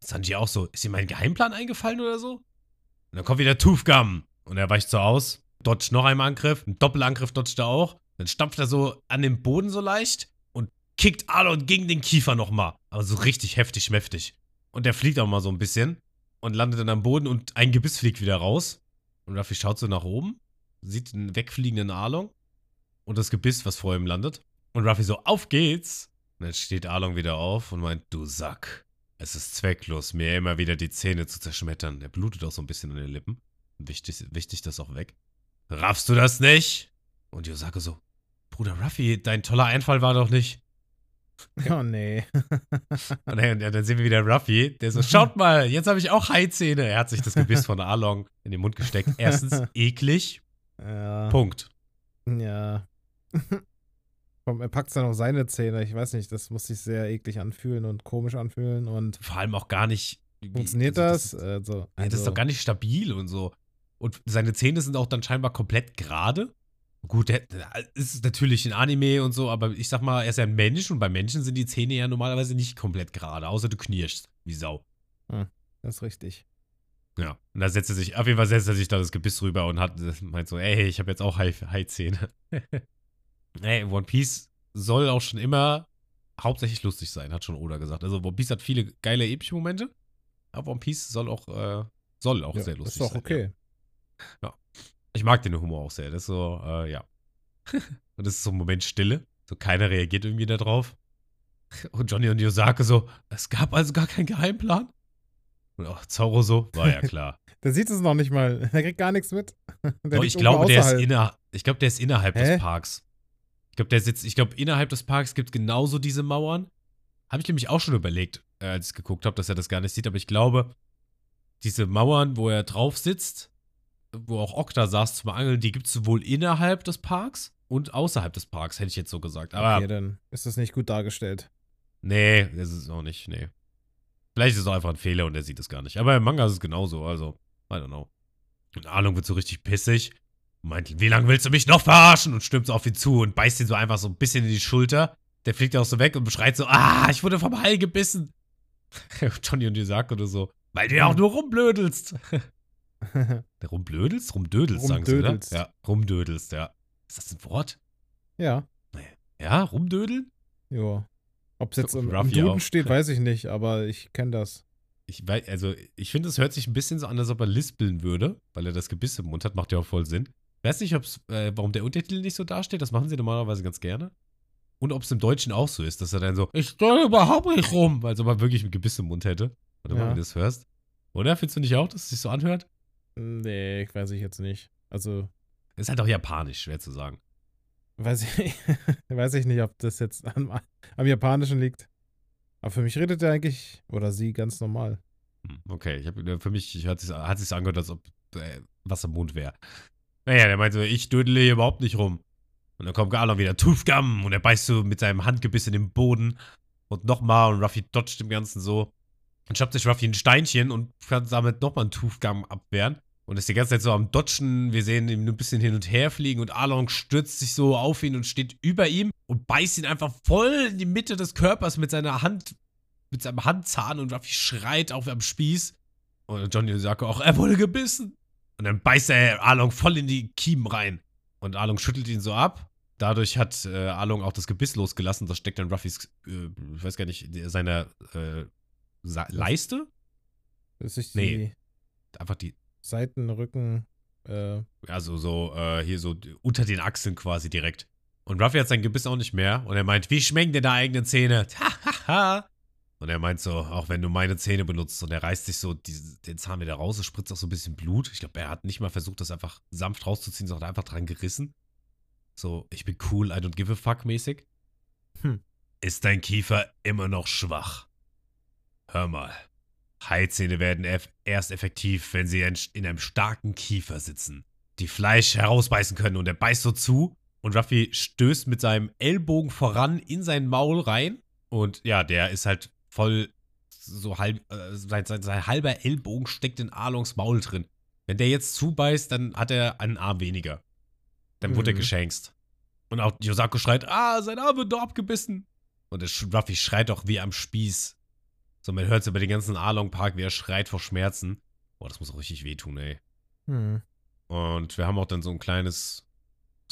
Sanji auch so, ist ihm ein Geheimplan eingefallen oder so? Und dann kommt wieder Tooth Gum. Und er weicht so aus, dodgt noch einmal Angriff, ein Doppelangriff dodgt er auch. Dann stampft er so an den Boden so leicht und kickt Alon gegen den Kiefer nochmal. Aber so richtig heftig, mäftig. Und der fliegt auch mal so ein bisschen und landet dann am Boden und ein Gebiss fliegt wieder raus. Und Ruffy schaut so nach oben, sieht einen wegfliegenden Arlong und das Gebiss, was vor ihm landet. Und Ruffy so, auf geht's! Und dann steht Arlong wieder auf und meint, du Sack. Es ist zwecklos, mir immer wieder die Zähne zu zerschmettern. Er blutet auch so ein bisschen an den Lippen. Wichtig, wichtig das auch weg. Raffst du das nicht? Und Yosako so, Bruder Ruffy, dein toller Einfall war doch nicht. Oh nee. Und dann, dann sehen wir wieder Ruffy, der so, schaut mal, jetzt habe ich auch Haizähne. Er hat sich das Gebiss von Arlong in den Mund gesteckt. Erstens eklig. Ja. Punkt. Ja. Komm, Er packt dann auf seine Zähne. Ich weiß nicht, das muss sich sehr eklig anfühlen und komisch anfühlen. Und Vor allem auch gar nicht. funktioniert also das? Also, Ja, das ist also- doch gar nicht stabil und so. Und seine Zähne sind auch dann scheinbar komplett gerade. Gut, ist natürlich ein Anime und so, aber ich sag mal, er ist ja ein Mensch und bei Menschen sind die Zähne ja normalerweise nicht komplett gerade, außer du knirschst wie Sau. Das ist richtig. Ja. Und da setzt er sich, auf jeden Fall setzt er sich da das Gebiss rüber und hat, meint so, ey, ich habe jetzt auch Haizähne. ey, One Piece soll auch schon immer hauptsächlich lustig sein, hat schon Oda gesagt. Also One Piece hat viele geile epische Momente, aber One Piece soll auch, äh, soll auch Ja, sehr lustig ist doch sein. okay. Ja. Ich mag den Humor auch sehr. Das ist so, äh, ja. und das ist so ein Moment Stille. So keiner reagiert irgendwie da drauf. Und Johnny und Yosake so, es gab also gar keinen Geheimplan. Und auch Zoro so, war ja klar. Der sieht es noch nicht mal. Der kriegt gar nichts mit. Doch, ich glaube, der ist, inner, ich glaube, der ist innerhalb Hä? des Parks. Ich glaube, der sitzt, ich glaube, innerhalb des Parks gibt es genauso diese Mauern. Habe ich nämlich auch schon überlegt, äh, als ich geguckt habe, dass er das gar nicht sieht. Aber ich glaube, diese Mauern, wo er drauf sitzt, wo auch Okta saß zum Angeln, die gibt es sowohl innerhalb des Parks und außerhalb des Parks, hätte ich jetzt so gesagt. Aber Okay, dann ist das nicht gut dargestellt. nee, das ist auch nicht, nee. Vielleicht ist es auch einfach ein Fehler und er sieht es gar nicht. Aber im Manga ist es genauso, also, I don't know. Und Arlong wird so richtig pissig. Meint, wie lange willst du mich noch verarschen? Und stürmt so auf ihn zu und beißt ihn so einfach so ein bisschen in die Schulter. Der fliegt auch so weg und beschreit so, ah, ich wurde vom Hai gebissen. Johnny und Isaac oder so, weil du ja auch nur rumblödelst. Rumblödelst? Rumdödelst, sagen sie, oder? Rumdödelst. Ja, rumdödelst, ja. Ist das ein Wort? ja, Ja, rumdödeln? ja. Ob es jetzt im, im Duden auch. steht, weiß ich nicht, aber ich kenne das. Ich weiß, also ich finde, es hört sich ein bisschen so an, als ob er lispeln würde, weil er das Gebiss im Mund hat, macht ja auch voll Sinn. Weiß nicht, ob's, äh, warum der Untertitel nicht so dasteht, das machen sie normalerweise ganz gerne. Und ob es im Deutschen auch so ist, dass er dann so, ich steuere überhaupt nicht rum, weil als ob er wirklich ein Gebiss im Mund hätte. Oder Ja. wenn du das hörst. Oder findest du nicht auch, dass es sich so anhört? Nee, weiß ich jetzt nicht. Also, Ist halt auch japanisch, schwer zu sagen. weiß ich, weiß ich nicht, ob das jetzt am, am Japanischen liegt. Aber für mich redet er eigentlich, oder sie, ganz normal. Hm, Okay, ich hab, für mich hat es hat sich's angehört, als ob äh, was im Mund wäre. Naja, der meinte so, ich dödele hier überhaupt nicht rum. Und dann kommt Garlon wieder, Toothgum, und er beißt so mit seinem Handgebiss in den Boden. Und nochmal, und Ruffy dodgt dem Ganzen so. Dann schnappt sich Ruffy ein Steinchen und kann damit nochmal einen Toothgum abwehren. Und ist die ganze Zeit so am Dodgen. Wir sehen ihn ein bisschen hin und her fliegen und Arlong stürzt sich so auf ihn und steht über ihm und beißt ihn einfach voll in die Mitte des Körpers mit seiner Hand, mit seinem Handzahn und Ruffy schreit auf am Spieß. Und Johnny sagt auch, er wurde gebissen. Und dann beißt er Arlong voll in die Kiemen rein. Und Arlong schüttelt ihn so ab. Dadurch hat äh, Arlong auch das Gebiss losgelassen. Das steckt dann Ruffys, äh, ich weiß gar nicht, seiner äh, Leiste? Das ist Nee. die Einfach die, Seiten, Rücken, äh, also so, äh, hier so unter den Achseln quasi direkt. Und Ruffy hat sein Gebiss auch nicht mehr. Und er meint, wie schmecken dir deine eigenen Zähne? Hahaha. Und er meint so, auch wenn du meine Zähne benutzt. Und er reißt sich so die, den Zahn wieder raus. Es spritzt auch so ein bisschen Blut. Ich glaube, er hat nicht mal versucht, das einfach sanft rauszuziehen, sondern einfach dran gerissen. So, ich bin cool, I don't give a fuck mäßig. Hm. Ist dein Kiefer immer noch schwach? Hör mal. Haizähne werden erst effektiv, wenn sie in, in einem starken Kiefer sitzen, die Fleisch herausbeißen können und er beißt so zu und Ruffy stößt mit seinem Ellbogen voran in sein Maul rein und ja, der ist halt voll so halb, äh, sein, sein, sein halber Ellbogen steckt in Arlongs Maul drin. Wenn der jetzt zubeißt, dann hat er einen Arm weniger. Dann wurde er Mhm. geschenkt. Und auch Yosako schreit, ah, sein Arm wird doch abgebissen. Und der Ruffy schreit auch wie am Spieß. So, man hört es über den ganzen Arlong Park, wie er schreit vor Schmerzen. Boah, das muss auch richtig wehtun, ey. Hm. Und wir haben auch dann so ein kleines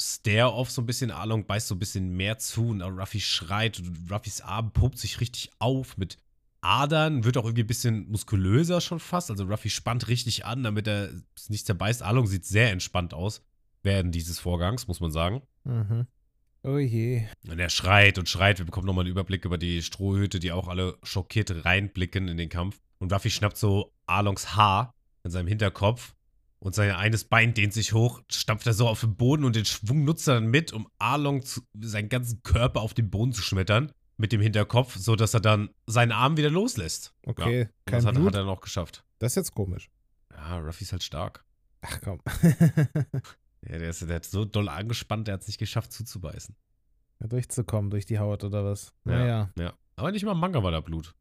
Stare-Off, so ein bisschen. Arlong beißt so ein bisschen mehr zu und Ruffy schreit und Ruffys Arm pumpt sich richtig auf mit Adern, wird auch irgendwie ein bisschen muskulöser schon fast. Also Ruffy spannt richtig an, damit er es nicht zerbeißt. Arlong sieht sehr entspannt aus während dieses Vorgangs, muss man sagen. Mhm. Oh je. Und er schreit und schreit. Wir bekommen nochmal einen Überblick über die Strohhüte, die auch alle schockiert reinblicken in den Kampf. Und Ruffy schnappt so Arlongs Haar in seinem Hinterkopf und sein eines Bein dehnt sich hoch, stampft er so auf den Boden und den Schwung nutzt er dann mit, um Arlong zu, seinen ganzen Körper auf den Boden zu schmettern mit dem Hinterkopf, sodass er dann seinen Arm wieder loslässt. Okay, Ja, kein das hat, Blut. hat er noch geschafft. Das ist jetzt komisch. Ja, Ruffy ist halt stark. Ach komm. Ja, der, ist, der hat so doll angespannt, der hat es nicht geschafft zuzubeißen. Ja, Durchzukommen durch die Haut oder was? Ja. Naja. Ja. Aber nicht mal im Manga war da Blut.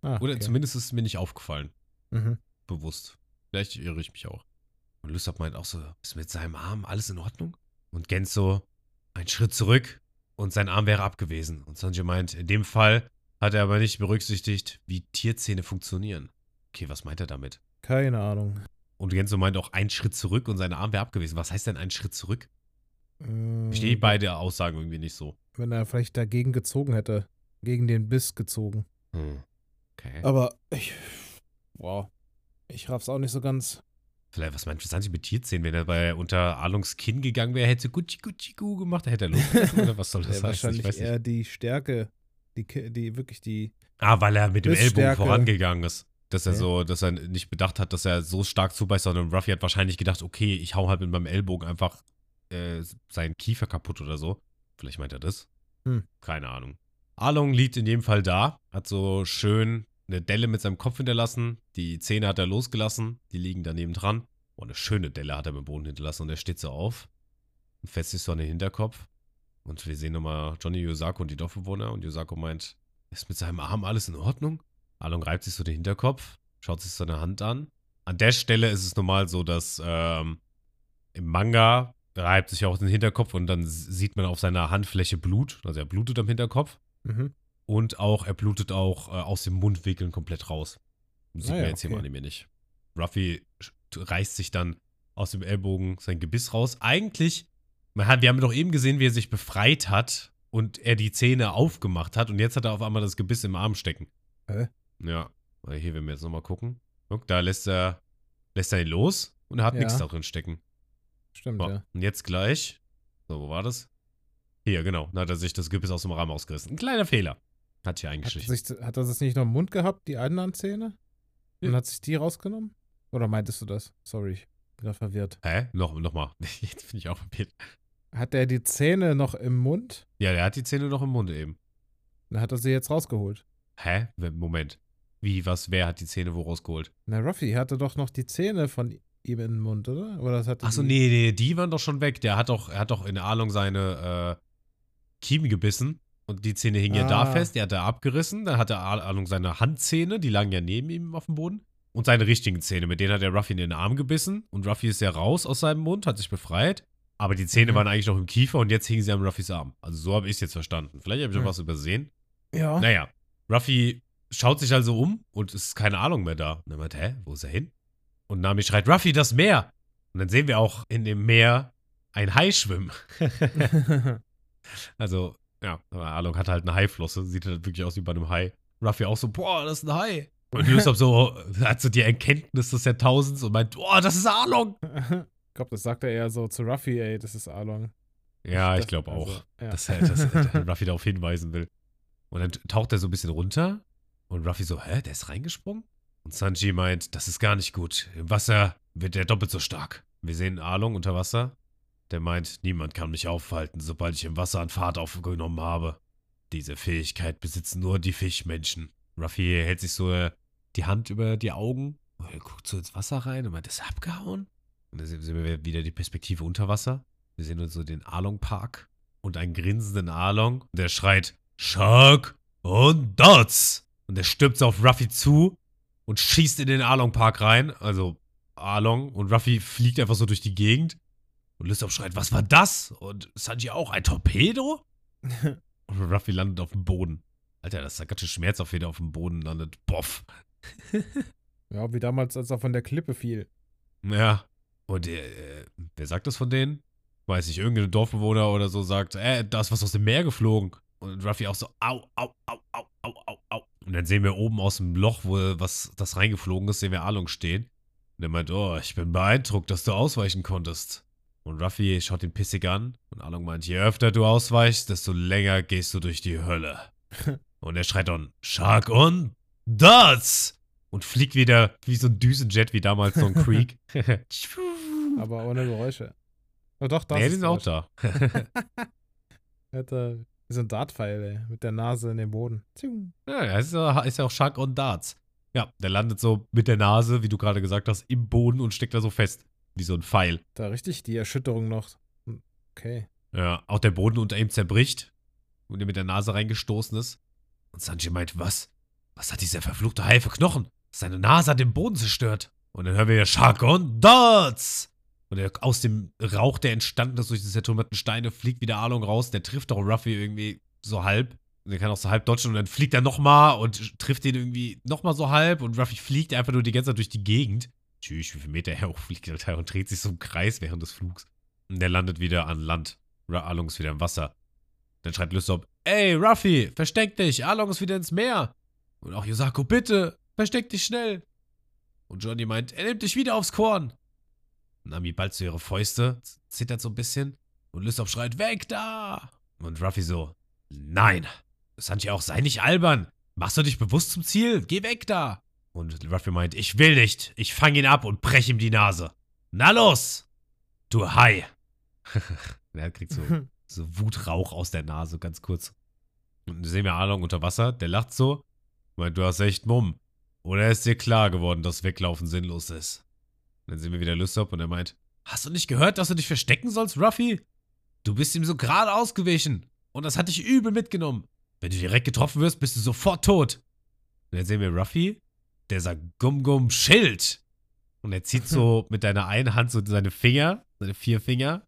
Ah, Oder okay. zumindest ist es mir nicht aufgefallen. Mhm. bewusst. Vielleicht irre ich mich auch. Und Lysop meint auch so, ist mit seinem Arm alles in Ordnung? Und Gens so, ein Schritt zurück und sein Arm wäre abgewesen. Und Sanji meint, in dem Fall hat er aber nicht berücksichtigt, wie Tierzähne funktionieren. Okay, was meint er damit? Keine Ahnung. Und Genso meint auch, ein Schritt zurück und sein Arm wäre abgewesen. Was heißt denn ein Schritt zurück? Ich verstehe beide Aussagen irgendwie nicht so. Wenn er vielleicht dagegen gezogen hätte. Gegen den Biss gezogen. Hm. Okay. Aber ich. Wow. Ich raff's auch nicht so ganz. Vielleicht, was meint Sanji mit Tierzähnen? Wenn er bei unter Arlongs Kinn gegangen wäre, hätte Gucci Gucci Gu gemacht, hätte er losgelassen, oder was soll das Ja, heißen? Ich wahrscheinlich eher die Stärke. Die, die wirklich die. Ah, weil er mit dem Ellbogen vorangegangen ist. Dass er Okay. so, dass er nicht bedacht hat, dass er so stark zubeißt, sondern Ruffy hat wahrscheinlich gedacht, okay, ich hau halt mit meinem Ellbogen einfach äh, seinen Kiefer kaputt oder so. Vielleicht meint er das. Hm. Keine Ahnung. Arlong liegt in jedem Fall da, hat so schön eine Delle mit seinem Kopf hinterlassen. Die Zähne hat er losgelassen, die liegen daneben dran. Oh, eine schöne Delle hat er dem Boden hinterlassen und er steht so auf und fässt sich so an den Hinterkopf. Und wir sehen nochmal Johnny Yosako und die Dorfbewohner und Yosako meint, ist mit seinem Arm alles in Ordnung? Arlong reibt sich so den Hinterkopf, schaut sich seine Hand an. An der Stelle ist es normal so, dass ähm, im Manga reibt sich auch den Hinterkopf und dann sieht man auf seiner Handfläche Blut. Also er blutet am Hinterkopf. Mhm. Und auch, er blutet auch äh, aus dem Mundwinkeln komplett raus. Sieht Ah man ja, jetzt hier im okay. Anime nicht. Ruffy reißt sich dann aus dem Ellbogen sein Gebiss raus. Eigentlich, man hat, wir haben doch eben gesehen, wie er sich befreit hat und er die Zähne aufgemacht hat und jetzt hat er auf einmal das Gebiss im Arm stecken. Hä? Ja, hier, wenn wir jetzt nochmal gucken. Guck, da lässt er, lässt er ihn los und er hat Ja. nichts da drin stecken. Stimmt, So, ja. Und jetzt gleich. So, wo war das? Hier, genau. Dann hat er sich das Gebiss aus dem Rahmen ausgerissen. Ein kleiner Fehler. Hat hier Hat, eingeschlichen. sich, hat er das nicht noch im Mund gehabt, die anderen Zähne? Und Ja. hat sich die rausgenommen? Oder meintest du das? Sorry, ich bin gerade verwirrt. Hä? Noch, noch mal. Jetzt bin ich auch verwirrt. Hat er die Zähne noch im Mund? Ja, der hat die Zähne noch im Mund eben. Dann hat er sie jetzt rausgeholt. Hä? Moment. Wie, was, wer hat die Zähne wo rausgeholt? Na, Ruffy hatte doch noch die Zähne von ihm in den Mund, oder? Oder das Achso, die- nee, nee, die waren doch schon weg. Der hat doch, er hat doch in Arlong seine äh, Kiemen gebissen. Und die Zähne hingen ja da Ah. fest. Die hat er abgerissen. Dann hat er Arlong seine Handzähne, die lagen ja neben ihm auf dem Boden. Und seine richtigen Zähne, mit denen hat er Ruffy in den Arm gebissen. Und Ruffy ist ja raus aus seinem Mund, hat sich befreit. Aber die Zähne Mhm. waren eigentlich noch im Kiefer und jetzt hingen sie am Ruffys Arm. Also so habe ich es jetzt verstanden. Vielleicht habe ich auch Hm. was übersehen. Ja. Naja, Ruffy schaut sich also um und es ist keine Ahnung mehr da. Und er meint, hä, wo ist er hin? Und Nami schreit, Ruffy, das Meer! Und dann sehen wir auch in dem Meer ein Hai schwimmen. also, ja, aber Arlong hat halt eine Haiflosse, sieht halt wirklich aus wie bei einem Hai. Ruffy auch so, boah, das ist ein Hai. Und Lysop so, hat so die Erkenntnis des Jahrtausends und meint, boah, das ist Arlong. ich glaube, das sagt er eher so zu Ruffy, ey, das ist Arlong. Ja, ich glaube auch. also, ja. dass er, dass er Ruffy darauf hinweisen will. Und dann taucht er so ein bisschen runter und Ruffy so, hä, der ist reingesprungen? Und Sanji meint, das ist gar nicht gut. Im Wasser wird er doppelt so stark. Wir sehen Arlong unter Wasser. Der meint, niemand kann mich aufhalten, sobald ich im Wasser an Fahrt aufgenommen habe. Diese Fähigkeit besitzen nur die Fischmenschen. Ruffy hält sich so äh, die Hand über die Augen. Und er guckt so ins Wasser rein und meint, ist er abgehauen? Und dann sehen wir wieder die Perspektive unter Wasser. Wir sehen uns so den Arlong Park und einen grinsenden Arlong. Der schreit Shark und Dots. Und der stürzt auf Ruffy zu und schießt in den Arlong Park rein. Also Arlong und Ruffy fliegt einfach so durch die Gegend. Und Lysop schreit, was war das? Und Sanji auch, ein Torpedo? Und Ruffy landet auf dem Boden. Alter, das ist ganz schön schmerzhaft, wie der auf dem Boden landet. Boff. Ja, wie damals, als er von der Klippe fiel. Ja. Und äh, wer sagt das von denen? Weiß ich, irgendein Dorfbewohner oder so sagt, äh, da ist was aus dem Meer geflogen. Und Ruffy auch so, au, au, au, au, au, au, au. Und dann sehen wir oben aus dem Loch, wo was das reingeflogen ist, sehen wir Arlong stehen. Und er meint, oh, ich bin beeindruckt, dass du ausweichen konntest. Und Ruffy schaut ihn pissig an. Und Arlong meint, je öfter du ausweichst, desto länger gehst du durch die Hölle. und er schreit dann, Shark on das! Und fliegt wieder wie so ein Düsenjet, wie damals so ein Creek. Aber ohne Geräusche. Oh doch, da nee, ist die sind auch da. Alter, so ein Dartpfeil, ey, mit der Nase in den Boden. Ja, ist ja, ist ja auch Shark on Darts. Ja, der landet so mit der Nase, wie du gerade gesagt hast, im Boden und steckt da so fest. Wie so ein Pfeil. Da richtig die Erschütterung noch. Hm, Okay. Ja, auch der Boden unter ihm zerbricht. Und er mit der Nase reingestoßen ist. Und Sanji meint, was? Was hat dieser verfluchte Hai für Knochen? Seine Nase hat den Boden zerstört. Und dann hören wir ja Shark on Darts. Und er, aus dem Rauch, der entstanden ist durch die zertrümmerten Steine, fliegt wieder Arlong raus. Der trifft auch Ruffy irgendwie so halb. Und der kann auch so halb dodgen. Und dann fliegt er nochmal und trifft ihn irgendwie nochmal so halb. Und Ruffy fliegt einfach nur die ganze Zeit durch die Gegend. Tschüss, wie viel Meter er hochfliegt Alter, und dreht sich so im Kreis während des Flugs. Und der landet wieder an Land. Ra- Arlong ist wieder im Wasser. Dann schreit Lysop, ey, Ruffy, versteck dich, Arlong ist wieder ins Meer. Und auch Yosako, bitte, versteck dich schnell. Und Johnny meint, er nimmt dich wieder aufs Korn. Nami ballt so ihre Fäuste, zittert so ein bisschen. Und Lysop schreit, weg da. Und Ruffy so, nein. Sanji auch, sei nicht albern. Machst du dich bewusst zum Ziel? Geh weg da. Und Ruffy meint, ich will nicht. Ich fang ihn ab und brech ihm die Nase. Na los, du Hai. er kriegt so so Wutrauch aus der Nase, ganz kurz. Und dann sehen wir Arlong unter Wasser, der lacht so. Meint, du hast echt Mumm. Oder ist dir klar geworden, dass Weglaufen sinnlos ist? Und dann sehen wir wieder Lysop und er meint, hast du nicht gehört, dass du dich verstecken sollst, Ruffy? Du bist ihm so gerade ausgewichen. Und das hat dich übel mitgenommen. Wenn du direkt getroffen wirst, bist du sofort tot. Und dann sehen wir Ruffy, der sagt, Gum Gum Schild. Und er zieht so mit deiner einen Hand so seine Finger, seine vier Finger,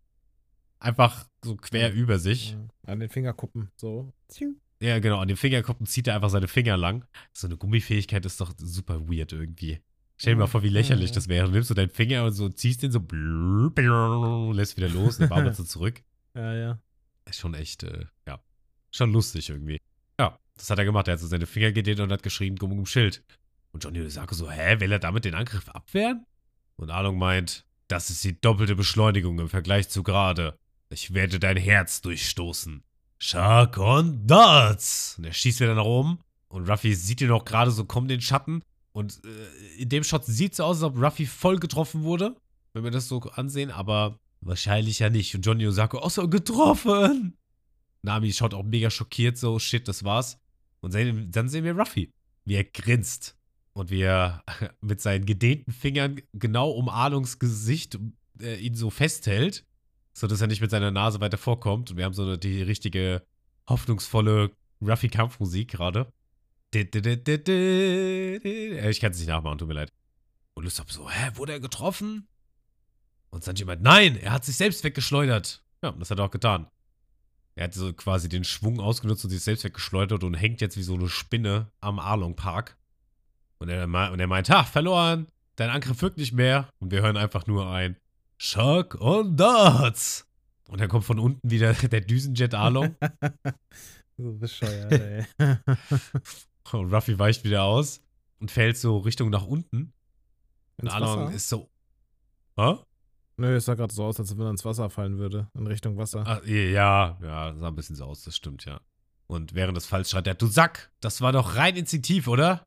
einfach so quer über sich. An den Fingerkuppen. So. Ja, genau, an den Fingerkuppen zieht er einfach seine Finger lang. So eine Gummifähigkeit ist doch super weird irgendwie. Stell dir mal vor, wie lächerlich das wäre. Du nimmst so deinen Finger und so ziehst den so, blub, blub, lässt wieder los, dann baumelt so zurück. Ja, ja. Ist schon echt, äh, ja, schon lustig irgendwie. Ja, das hat er gemacht. Er hat so seine Finger gedehnt und hat geschrien, Gumm, Gumm, Schild. Und Johnny Osako so, hä, will er damit den Angriff abwehren? Und Arlong meint, das ist die doppelte Beschleunigung im Vergleich zu gerade. Ich werde dein Herz durchstoßen. Shark on Darts! Und er schießt wieder nach oben. Und Ruffy sieht ihn auch gerade so kommen, den Schatten. Und äh, in dem Shot sieht es so aus, als ob Ruffy voll getroffen wurde. Wenn wir das so ansehen, aber wahrscheinlich ja nicht. Und Johnny Osako, auch so getroffen! Nami schaut auch mega schockiert, so, shit, das war's. Und dann sehen wir Ruffy, wie er grinst. Und wie er mit seinen gedehnten Fingern genau um Arlungs Gesicht äh, ihn so festhält, sodass er nicht mit seiner Nase weiter vorkommt. Und wir haben so die richtige hoffnungsvolle gerade. Di- di- di- Äh, Ich kann es nicht nachmachen, tut mir leid. Und Lysop so, hä, wurde er getroffen? Und Sanji meint, nein, er hat sich selbst weggeschleudert. Ja, das hat er auch getan. Er hat so quasi den Schwung ausgenutzt und sich selbst weggeschleudert und hängt jetzt wie so eine Spinne am Arlong Park. Und er, und er meint, ha, verloren. Dein Angriff wirkt nicht mehr. Und wir hören einfach nur ein Shark on Darts. Und dann kommt von unten wieder der Düsenjet Arlong. So bescheuert, ey. und Ruffy weicht wieder aus und fällt so Richtung nach unten. Und Arlong Wasser? ist so. Hä? Nö, es sah gerade so aus, als wenn er ins Wasser fallen würde. In Richtung Wasser. Ah, ja, ja, sah ein bisschen so aus, das stimmt, ja. Und während des Falls schreit er, du Sack, das war doch rein instinktiv, oder?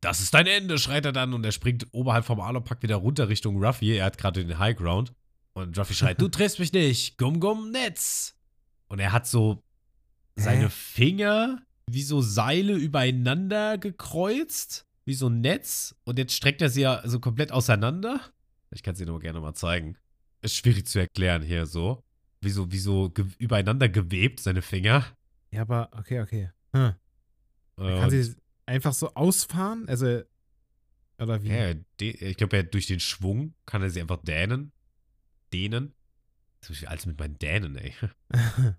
Das ist dein Ende, schreit er dann und er springt oberhalb vom Alupack wieder runter Richtung Ruffy. Er hat gerade den High Ground. Und Ruffy schreit, du triffst mich nicht, Gumm Gumm Netz. Und er hat so seine Hä? Finger wie so Seile übereinander gekreuzt, wie so ein Netz. Und jetzt streckt er sie ja so komplett auseinander. Ich kann es dir nur gerne mal zeigen. Ist schwierig zu erklären hier so. Wie so, wie so ge übereinander gewebt, seine Finger. Ja, aber okay, okay. Hm. Kann sie einfach so ausfahren? Also, oder wie? Ja, ich glaube, er durch den Schwung kann er sie einfach dehnen. Dehnen. Das ist alles mit meinen Dänen, ey.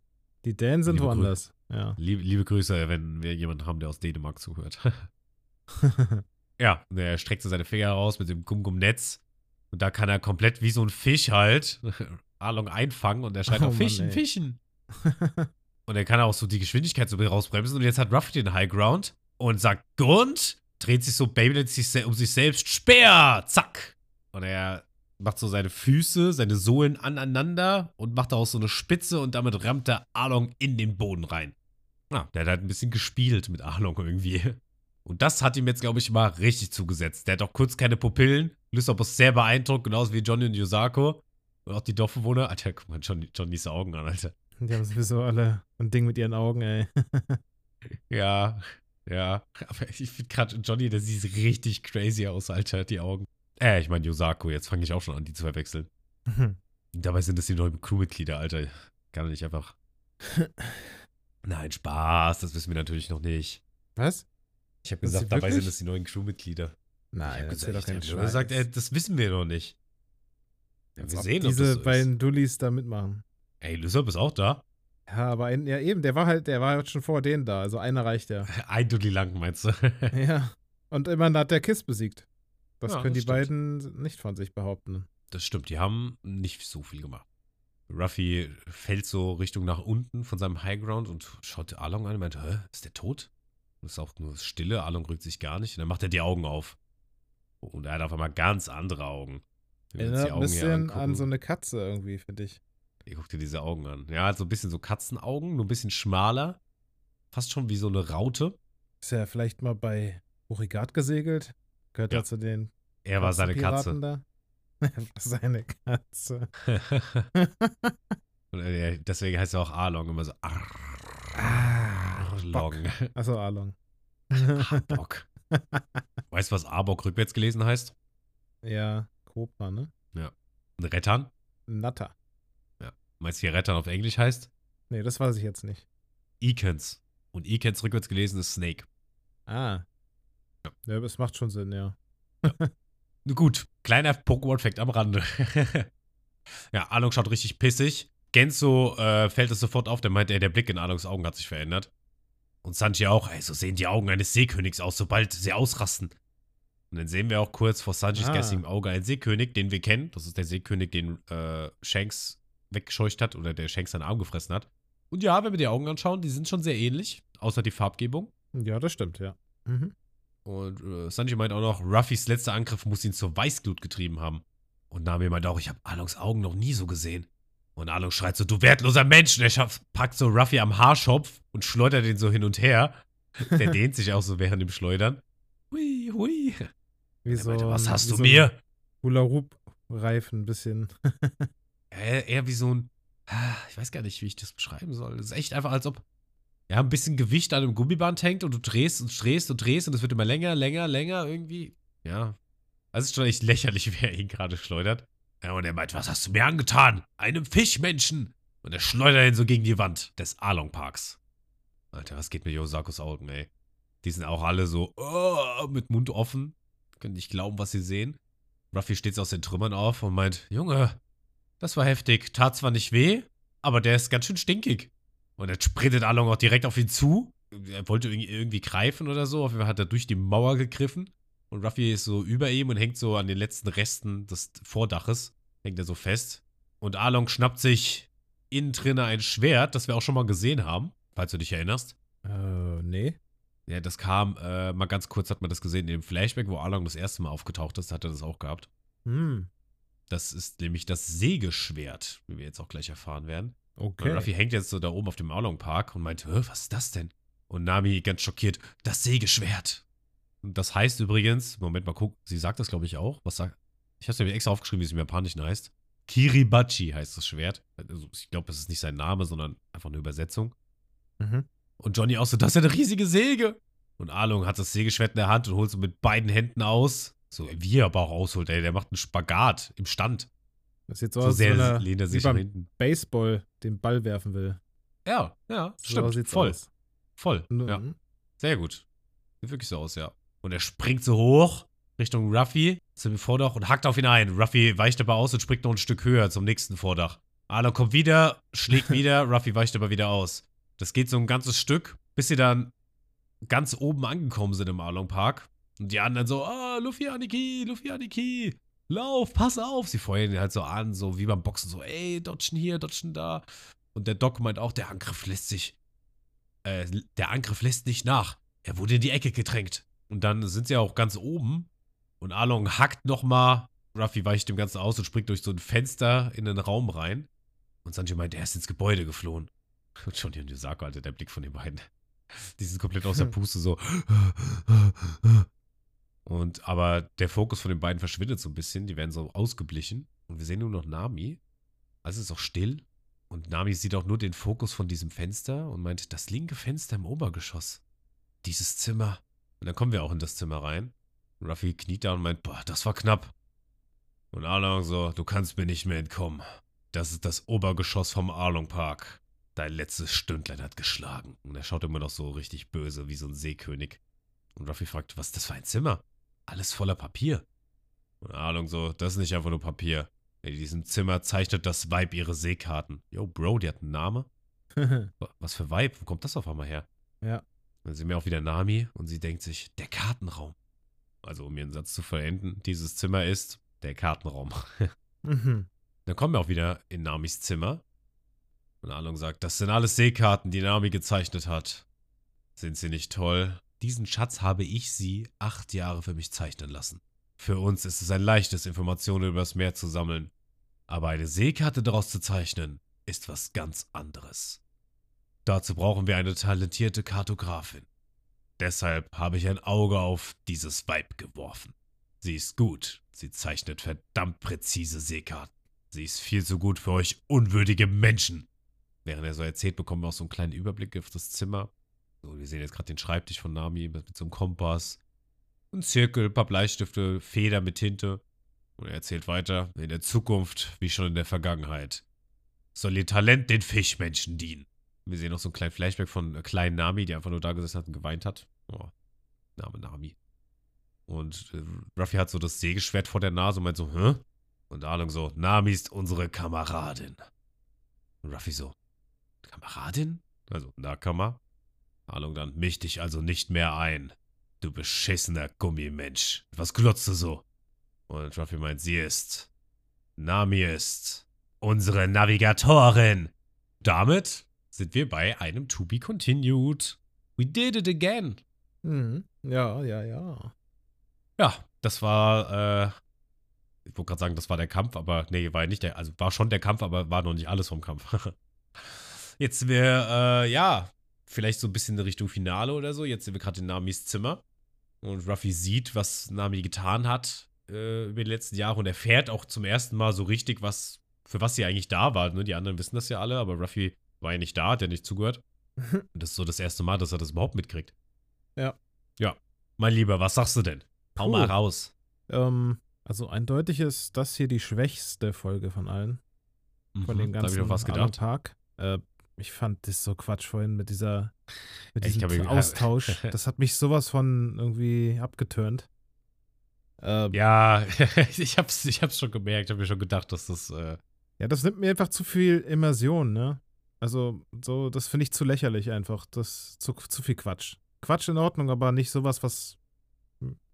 Die Dänen sind Liebe Grü- woanders. Ja. Liebe, liebe Grüße, wenn wir jemanden haben, der aus Dänemark zuhört. ja, und er streckt so seine Finger raus mit dem Gum-Gum-Netz. Und da kann er komplett wie so ein Fisch halt Arlong einfangen und er schreit Oh auch Mann, Fischen, ey. Fischen. Und er kann auch so die Geschwindigkeit so rausbremsen. Und jetzt hat Ruffy den High Ground und sagt Grund, dreht sich so Beyblade sich um sich selbst, Speer, zack. Und er macht so seine Füße, seine Sohlen aneinander und macht daraus so eine Spitze und damit rammt er Arlong in den Boden rein. Ja, der hat halt ein bisschen gespielt mit Arlong irgendwie. Und das hat ihm jetzt, glaube ich, mal richtig zugesetzt. Der hat auch kurz keine Pupillen. Lysop ist sehr beeindruckt, genauso wie Johnny und Yosako. Und auch die Dorfbewohner. Alter, guck mal Johnny, Johnnys Augen an, Alter. Die haben sowieso alle ein Ding mit ihren Augen, ey. Ja, ja. Aber ich finde gerade Johnny, der sieht richtig crazy aus, Alter, die Augen. Äh, ich meine Yosako, jetzt fange ich auch schon an, die zu verwechseln. Dabei sind das die neuen Crewmitglieder, Alter. Kann er nicht einfach. Nein, Spaß, das wissen wir natürlich noch nicht. Was? Ich habe gesagt, dabei wirklich? sind es die neuen Crewmitglieder. Nein, ich das habe doch gesagt, ich hab gesagt, ey, Scheiß. das wissen wir noch nicht. Ja, wir ob sehen, ob diese das so beiden ist. Dullis da mitmachen. Ey, Lysop ist auch da. Ja, aber ein, ja eben, der war halt, der war halt schon vor denen da. Also einer reicht ja. Ein Dudley lang, meinst du? ja. Und immerhin hat der Kiss besiegt. Das Ja, können das die beiden nicht von sich behaupten. Das stimmt, die haben nicht so viel gemacht. Ruffy fällt so Richtung nach unten von seinem Highground und schaut Arlong an und meint, hä, ist der tot? Und es ist auch nur Stille, Arlong rückt sich gar nicht. Und dann macht er die Augen auf. Und er hat auf einmal ganz andere Augen. Erinnert ein bisschen an so eine Katze irgendwie, finde ich. Ihr guckt dir diese Augen an. Ja, hat so ein bisschen so Katzenaugen, nur ein bisschen schmaler. Fast schon wie so eine Raute. Ist ja vielleicht mal bei Burigat gesegelt. Gehört Ja. er zu den Er war seine Katze. Da? seine Katze. Und deswegen heißt er auch Arlong immer so Arlong. Achso, Arlong. Bock. weißt du, was Arbok rückwärts gelesen heißt? ja, Cobra, ne? Ein Rettern. Natter. Meinst du, wie Rettern auf Englisch heißt? Nee, das weiß ich jetzt nicht. Ikens. Und Ikens rückwärts gelesen ist Snake. Ah. Ja, das macht schon Sinn, ja. Nun Gut, kleiner Pokémon-Fact am Rande. ja, Arlong schaut richtig pissig. Genso äh, fällt es sofort auf, der meint, ey, der Blick in Arlongs Augen hat sich verändert. Und Sanji auch, ey, so sehen die Augen eines Seekönigs aus, sobald sie ausrasten. Und dann sehen wir auch kurz vor Sanjis Ah. geistigem Auge einen Seekönig, den wir kennen. Das ist der Seekönig, den äh, Shanks weggescheucht hat oder der Shanks seinen Arm gefressen hat. Und ja, wenn wir die Augen anschauen, die sind schon sehr ähnlich, außer die Farbgebung. Ja, das stimmt, ja. Mhm. Und äh, Sanji meint auch noch, Ruffys letzter Angriff muss ihn zur Weißglut getrieben haben. Und Nami meint auch, ich habe Arlongs Augen noch nie so gesehen. Und Arlong schreit so, du wertloser Mensch. Und er packt so Ruffy am Haarschopf und schleudert ihn so hin und her. Der dehnt sich auch so während dem Schleudern. Hui, hui. Wie so meinte, was hast du so mir? Hula-Hoop-Reifen ein bisschen. Eher, eher wie so ein, ah, ich weiß gar nicht, wie ich das beschreiben soll. Das ist echt einfach, als ob ja, ein bisschen Gewicht an einem Gummiband hängt und du drehst und drehst und drehst und es wird immer länger, länger, länger irgendwie. Ja. Also es ist schon echt lächerlich, wie er ihn gerade schleudert. Ja, und er meint, was hast du mir angetan? Einem Fischmenschen. Und er schleudert ihn so gegen die Wand des Arlong Parks. Alter, was geht mit Yosakos Augen, ey? Die sind auch alle so oh, mit Mund offen. Können nicht glauben, was sie sehen. Ruffy steht aus den Trümmern auf und meint, Junge, das war heftig. Tat zwar nicht weh, aber der ist ganz schön stinkig. Und dann sprintet Arlong auch direkt auf ihn zu. Er wollte irgendwie- greifen oder so. Auf jeden Fall hat er durch die Mauer gegriffen. Und Ruffy ist so über ihm und hängt so an den letzten Resten des Vordaches. Hängt er so fest. Und Arlong schnappt sich innen drinne ein Schwert, das wir auch schon mal gesehen haben, falls du dich erinnerst. Äh, nee. Ja, das kam, äh, mal ganz kurz hat man das gesehen in dem Flashback, wo Arlong das erste Mal aufgetaucht ist, hat er das auch gehabt. Hm. Das ist nämlich das Sägeschwert, wie wir jetzt auch gleich erfahren werden. Okay. Und Ruffy hängt jetzt so da oben auf dem Arlong Park und meint, "Hä, was ist das denn? Und Nami ganz schockiert, das Sägeschwert. Und das heißt übrigens, Moment mal guck, sie sagt das glaube ich auch. Was sagt? Ich habe es mir extra aufgeschrieben, wie es im Japanischen heißt. Kiribachi heißt das Schwert. Also ich glaube, das ist nicht sein Name, sondern einfach eine Übersetzung. Mhm. Und Johnny auch so, das ist ja eine riesige Säge. Und Arlong hat das Sägeschwert in der Hand und holt so mit beiden Händen aus. So wie er aber auch ausholt, ey. Der macht einen Spagat im Stand. Das sieht so, So aus, sehr als wenn er lehnt er sich beim hinten. Baseball den Ball werfen will. Ja, ja, So stimmt. sieht's voll, aus. voll. Mhm. Ja, sehr gut. Sieht wirklich so aus, ja. Und er springt so hoch Richtung Ruffy zum Vordach und hackt auf ihn ein. Ruffy weicht aber aus und springt noch ein Stück höher zum nächsten Vordach. Arlong kommt wieder, schlägt wieder, Ruffy weicht aber wieder aus. Das geht so ein ganzes Stück, bis sie dann ganz oben angekommen sind im Arlong Park. Und die anderen so, ah, Luffy Aniki, Luffy Aniki, lauf, pass auf. Sie feuern ihn halt so an, so wie beim Boxen, so, ey, dodgen hier, dodgen da. Und der Doc meint auch, der Angriff lässt sich, äh, der Angriff lässt nicht nach. Er wurde in die Ecke gedrängt. Und dann sind sie auch ganz oben und Arlong hackt nochmal. Ruffy weicht dem Ganzen aus und springt durch so ein Fenster in den Raum rein. Und Sanji meint, er ist ins Gebäude geflohen. Und schon hier in Yosako, Alter, der Blick von den beiden. Die sind komplett aus der Puste, so. Und aber der Fokus von den beiden verschwindet so ein bisschen. Die werden so ausgeblichen. Und wir sehen nur noch Nami. Also ist auch still. Und Nami sieht auch nur den Fokus von diesem Fenster und meint, das linke Fenster im Obergeschoss. Dieses Zimmer. Und dann kommen wir auch in das Zimmer rein. Und Ruffy kniet da und meint, boah, das war knapp. Und Arlong so, du kannst mir nicht mehr entkommen. Das ist das Obergeschoss vom Arlong Park. Dein letztes Stündlein hat geschlagen. Und er schaut immer noch so richtig böse, wie so ein Seekönig. Und Ruffy fragt, was ist das für ein Zimmer? Alles voller Papier. Und Arlong so, das ist nicht einfach nur Papier. In diesem Zimmer zeichnet das Weib ihre Seekarten. Yo, Bro, die hat einen Namen. Was für Weib? Wo kommt das auf einmal her? Ja. Dann sehen wir auch wieder Nami und sie denkt sich, der Kartenraum. Also, um ihren Satz zu vollenden, dieses Zimmer ist der Kartenraum. Mhm. Dann kommen wir auch wieder in Namis Zimmer. Und Arlong sagt, das sind alles Seekarten, die Nami gezeichnet hat. Sind sie nicht toll? Diesen Schatz habe ich sie acht Jahre für mich zeichnen lassen. Für uns ist es ein leichtes, Informationen über das Meer zu sammeln. Aber eine Seekarte daraus zu zeichnen, ist was ganz anderes. Dazu brauchen wir eine talentierte Kartografin. Deshalb habe ich ein Auge auf dieses Weib geworfen. Sie ist gut, sie zeichnet verdammt präzise Seekarten. Sie ist viel zu gut für euch unwürdige Menschen. Während er so erzählt, bekommen wir auch so einen kleinen Überblick auf das Zimmer. So, wir sehen jetzt gerade den Schreibtisch von Nami mit, so einem Kompass. Ein Zirkel, ein paar Bleistifte, Feder mit Tinte. Und er erzählt weiter, in der Zukunft wie schon in der Vergangenheit. Soll ihr Talent den Fischmenschen dienen. Wir sehen noch so einen kleinen Flashback von äh, kleinen Nami, die einfach nur da gesessen hat und geweint hat. Oh, Name Nami. Und äh, Ruffy hat so das Sägeschwert vor der Nase und meint so, hä? Und Arlong so, Nami ist unsere Kameradin. Und Ruffy so, Kameradin? Also Nakama. Arlong dann, misch dich also nicht mehr ein. Du beschissener Gummimensch. Was glotzt du so? Und Ruffy meint, sie ist. Nami ist. Unsere Navigatorin. Damit sind wir bei einem To Be Continued. We did it again. Mhm. Ja, ja, ja. Ja, das war, äh, ich wollte gerade sagen, das war der Kampf, aber nee, war ja nicht der, also war schon der Kampf, aber war noch nicht alles vom Kampf. Jetzt wir, äh, ja, vielleicht so ein bisschen in Richtung Finale oder so. Jetzt sind wir gerade in Namis Zimmer und Ruffy sieht, was Nami getan hat äh, über die letzten Jahre und erfährt auch zum ersten Mal so richtig, was, für was sie eigentlich da war. Ne? Die anderen wissen das ja alle, aber Ruffy war ja nicht da, hat ja nicht zugehört. Und das ist so das erste Mal, dass er das überhaupt mitkriegt. Ja. Ja. Mein Lieber, was sagst du denn? Hau Puh. mal raus. Ähm, also eindeutig ist das hier die schwächste Folge von allen. Von dem Mhm, da hab ganzen ich was gedacht. Park. Äh, ich fand das so Quatsch vorhin mit dieser mit diesem glaub, Austausch. Das hat mich sowas von irgendwie abgeturnt. Äh, Ja, ich hab's, ich hab's schon gemerkt, ich hab mir schon gedacht, dass das, äh, Ja, das nimmt mir einfach zu viel Immersion, ne? Also, so, das finde ich zu lächerlich einfach. Das zu, zu viel Quatsch. Quatsch in Ordnung, aber nicht sowas, was.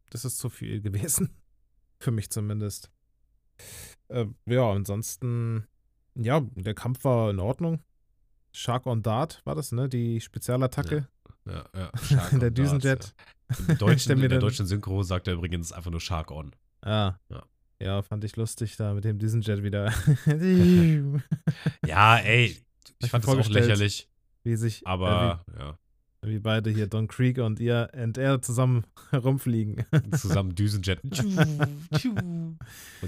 Das ist zu viel gewesen. Für mich zumindest. Äh, ja, ansonsten. Ja, der Kampf war in Ordnung. Shark on Dart war das, ne? Die Spezialattacke. ja, ja. Shark Der Düsenjet. Ja. Im deutschen, in der deutschen Synchro sagt er übrigens einfach nur Shark on. Ah. Ja. Ja, fand ich lustig da mit dem Düsenjet wieder. Ja, ey, ich fand das auch lächerlich, wie sich. äh, aber ja, wie, wie beide hier, Don Creek und ihr und er zusammen herumfliegen. zusammen Düsenjet. und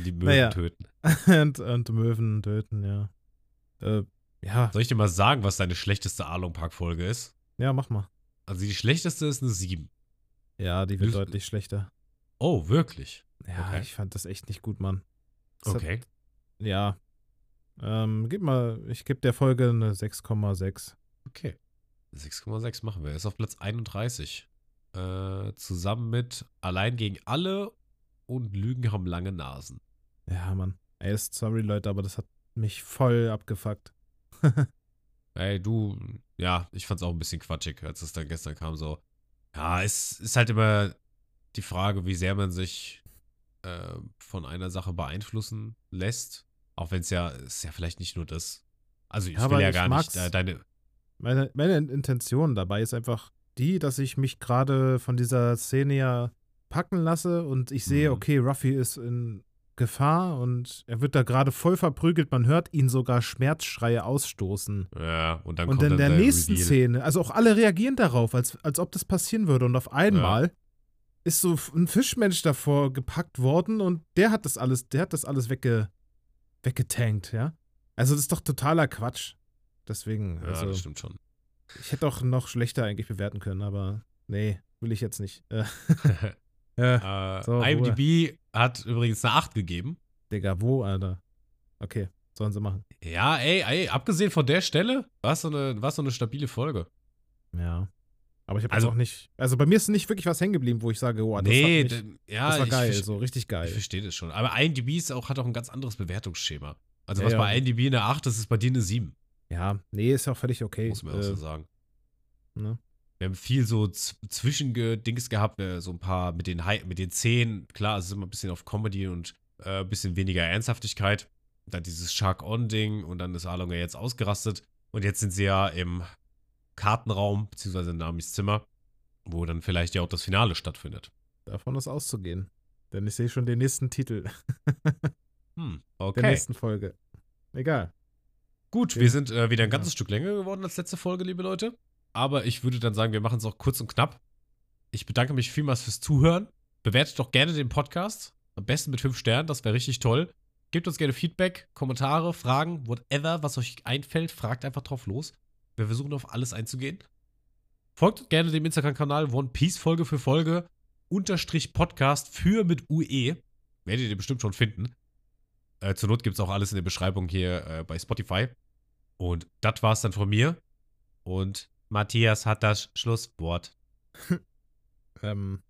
die Möwen Naja. töten. und, und Möwen töten, ja. Äh, ja, Soll ich dir mal sagen, was deine schlechteste Arlong Park Folge ist? ja, mach mal. Also die schlechteste ist eine 7. Ja, die wird Lüs- deutlich schlechter. Oh, wirklich? Ja, Okay. ich fand das echt nicht gut, Mann. Das hat- Okay. ja. Ähm, gib mal, ich gebe der Folge eine 6,6. Okay. 6,6 machen wir. Ist auf Platz 31. Äh, zusammen mit Allein gegen alle und Lügen haben lange Nasen. Ja, Mann. Ey, ist sorry, Leute, aber das hat mich voll abgefuckt. Ey, du, ja, ich fand's auch ein bisschen quatschig, als es dann gestern kam. So, ja, es ist halt immer die Frage, wie sehr man sich äh, von einer Sache beeinflussen lässt. Auch wenn es ja, ist ja vielleicht nicht nur das. Also ich Ja, will ja gar nicht äh, deine. Meine, meine Intention dabei ist einfach die, dass ich mich gerade von dieser Szene ja packen lasse und ich sehe, Mhm. okay, Ruffy ist in Gefahr und er wird da gerade voll verprügelt. Man hört ihn sogar Schmerzschreie ausstoßen. Ja, und dann und kommt in dann der nächsten Reveal. Szene, also auch alle reagieren darauf, als, als ob das passieren würde. Und auf einmal ist so ein Fischmensch davor gepackt worden und der hat das alles, der hat das alles wegge, weggetankt, ja. Also das ist doch totaler Quatsch. Deswegen, Ja, also das stimmt schon. ich hätte auch noch schlechter eigentlich bewerten können, aber nee, will ich jetzt nicht. Äh, äh, So, IMDb hat übrigens eine 8 gegeben. Digga, wo, Alter? Okay, sollen sie machen. Ja, ey, ey, abgesehen von der Stelle, war es so eine, war's so eine stabile Folge. Ja. Aber ich habe Also- auch nicht, also bei mir ist nicht wirklich was hängen geblieben, wo ich sage, oh, das, nee, mich, ja, das war ich geil, so richtig Ich geil. verstehe das schon. Aber IMDb ist auch, hat auch ein ganz anderes Bewertungsschema. Also Ja, was ja. bei IMDb eine 8 ist, ist bei dir eine 7. Ja, nee, ist ja auch völlig okay. Muss man auch Äh, so sagen. ne? Wir haben viel so Zwischendings gehabt, äh, so ein paar mit den, Hi mit den Szenen. Klar, es ist immer ein bisschen auf Comedy und äh, ein bisschen weniger Ernsthaftigkeit. Dann dieses Shark-On-Ding und dann ist Arlong ja jetzt ausgerastet. Und jetzt sind sie ja im Kartenraum, beziehungsweise in Namis Zimmer, wo dann vielleicht ja auch das Finale stattfindet. Davon ist auszugehen. Denn ich sehe schon den nächsten Titel Hm, der okay. nächsten Folge. Egal. Gut, Okay. wir sind äh, wieder ein Ja. ganzes Stück länger geworden als letzte Folge, liebe Leute. Aber ich würde dann sagen, wir machen es auch kurz und knapp. Ich bedanke mich vielmals fürs Zuhören. Bewertet doch gerne den Podcast. Am besten mit fünf Sternen, das wäre richtig toll. Gebt uns gerne Feedback, Kommentare, Fragen, whatever, was euch einfällt. Fragt einfach drauf los. Wir versuchen auf alles einzugehen. Folgt gerne dem Instagram-Kanal One Piece Folge für Folge unterstrich Podcast für mit UE. Werdet ihr bestimmt schon finden. Äh, zur Not gibt es auch alles in der Beschreibung hier äh, bei Spotify. Und das war's dann von mir. Und Matthias hat das Schlusswort. Ähm.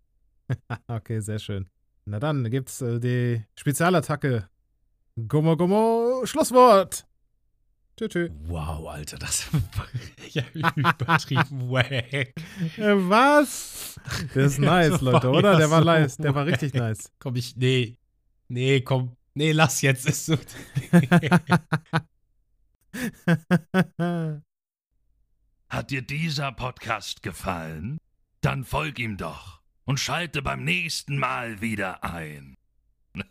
okay, sehr schön. Na dann gibt's äh, die Spezialattacke. Gummo Gummo Schlusswort. Tschö, tschö. Wow, Alter, das war ja übertrieben wack. Äh, was? Der ist nice, Das Leute, oder? ja Der war so nice. Der war richtig nice. Komm, ich, nee. Nee, komm. Nee, lass jetzt. Ist so. Hat dir dieser Podcast gefallen? Dann folg ihm doch und schalte beim nächsten Mal wieder ein.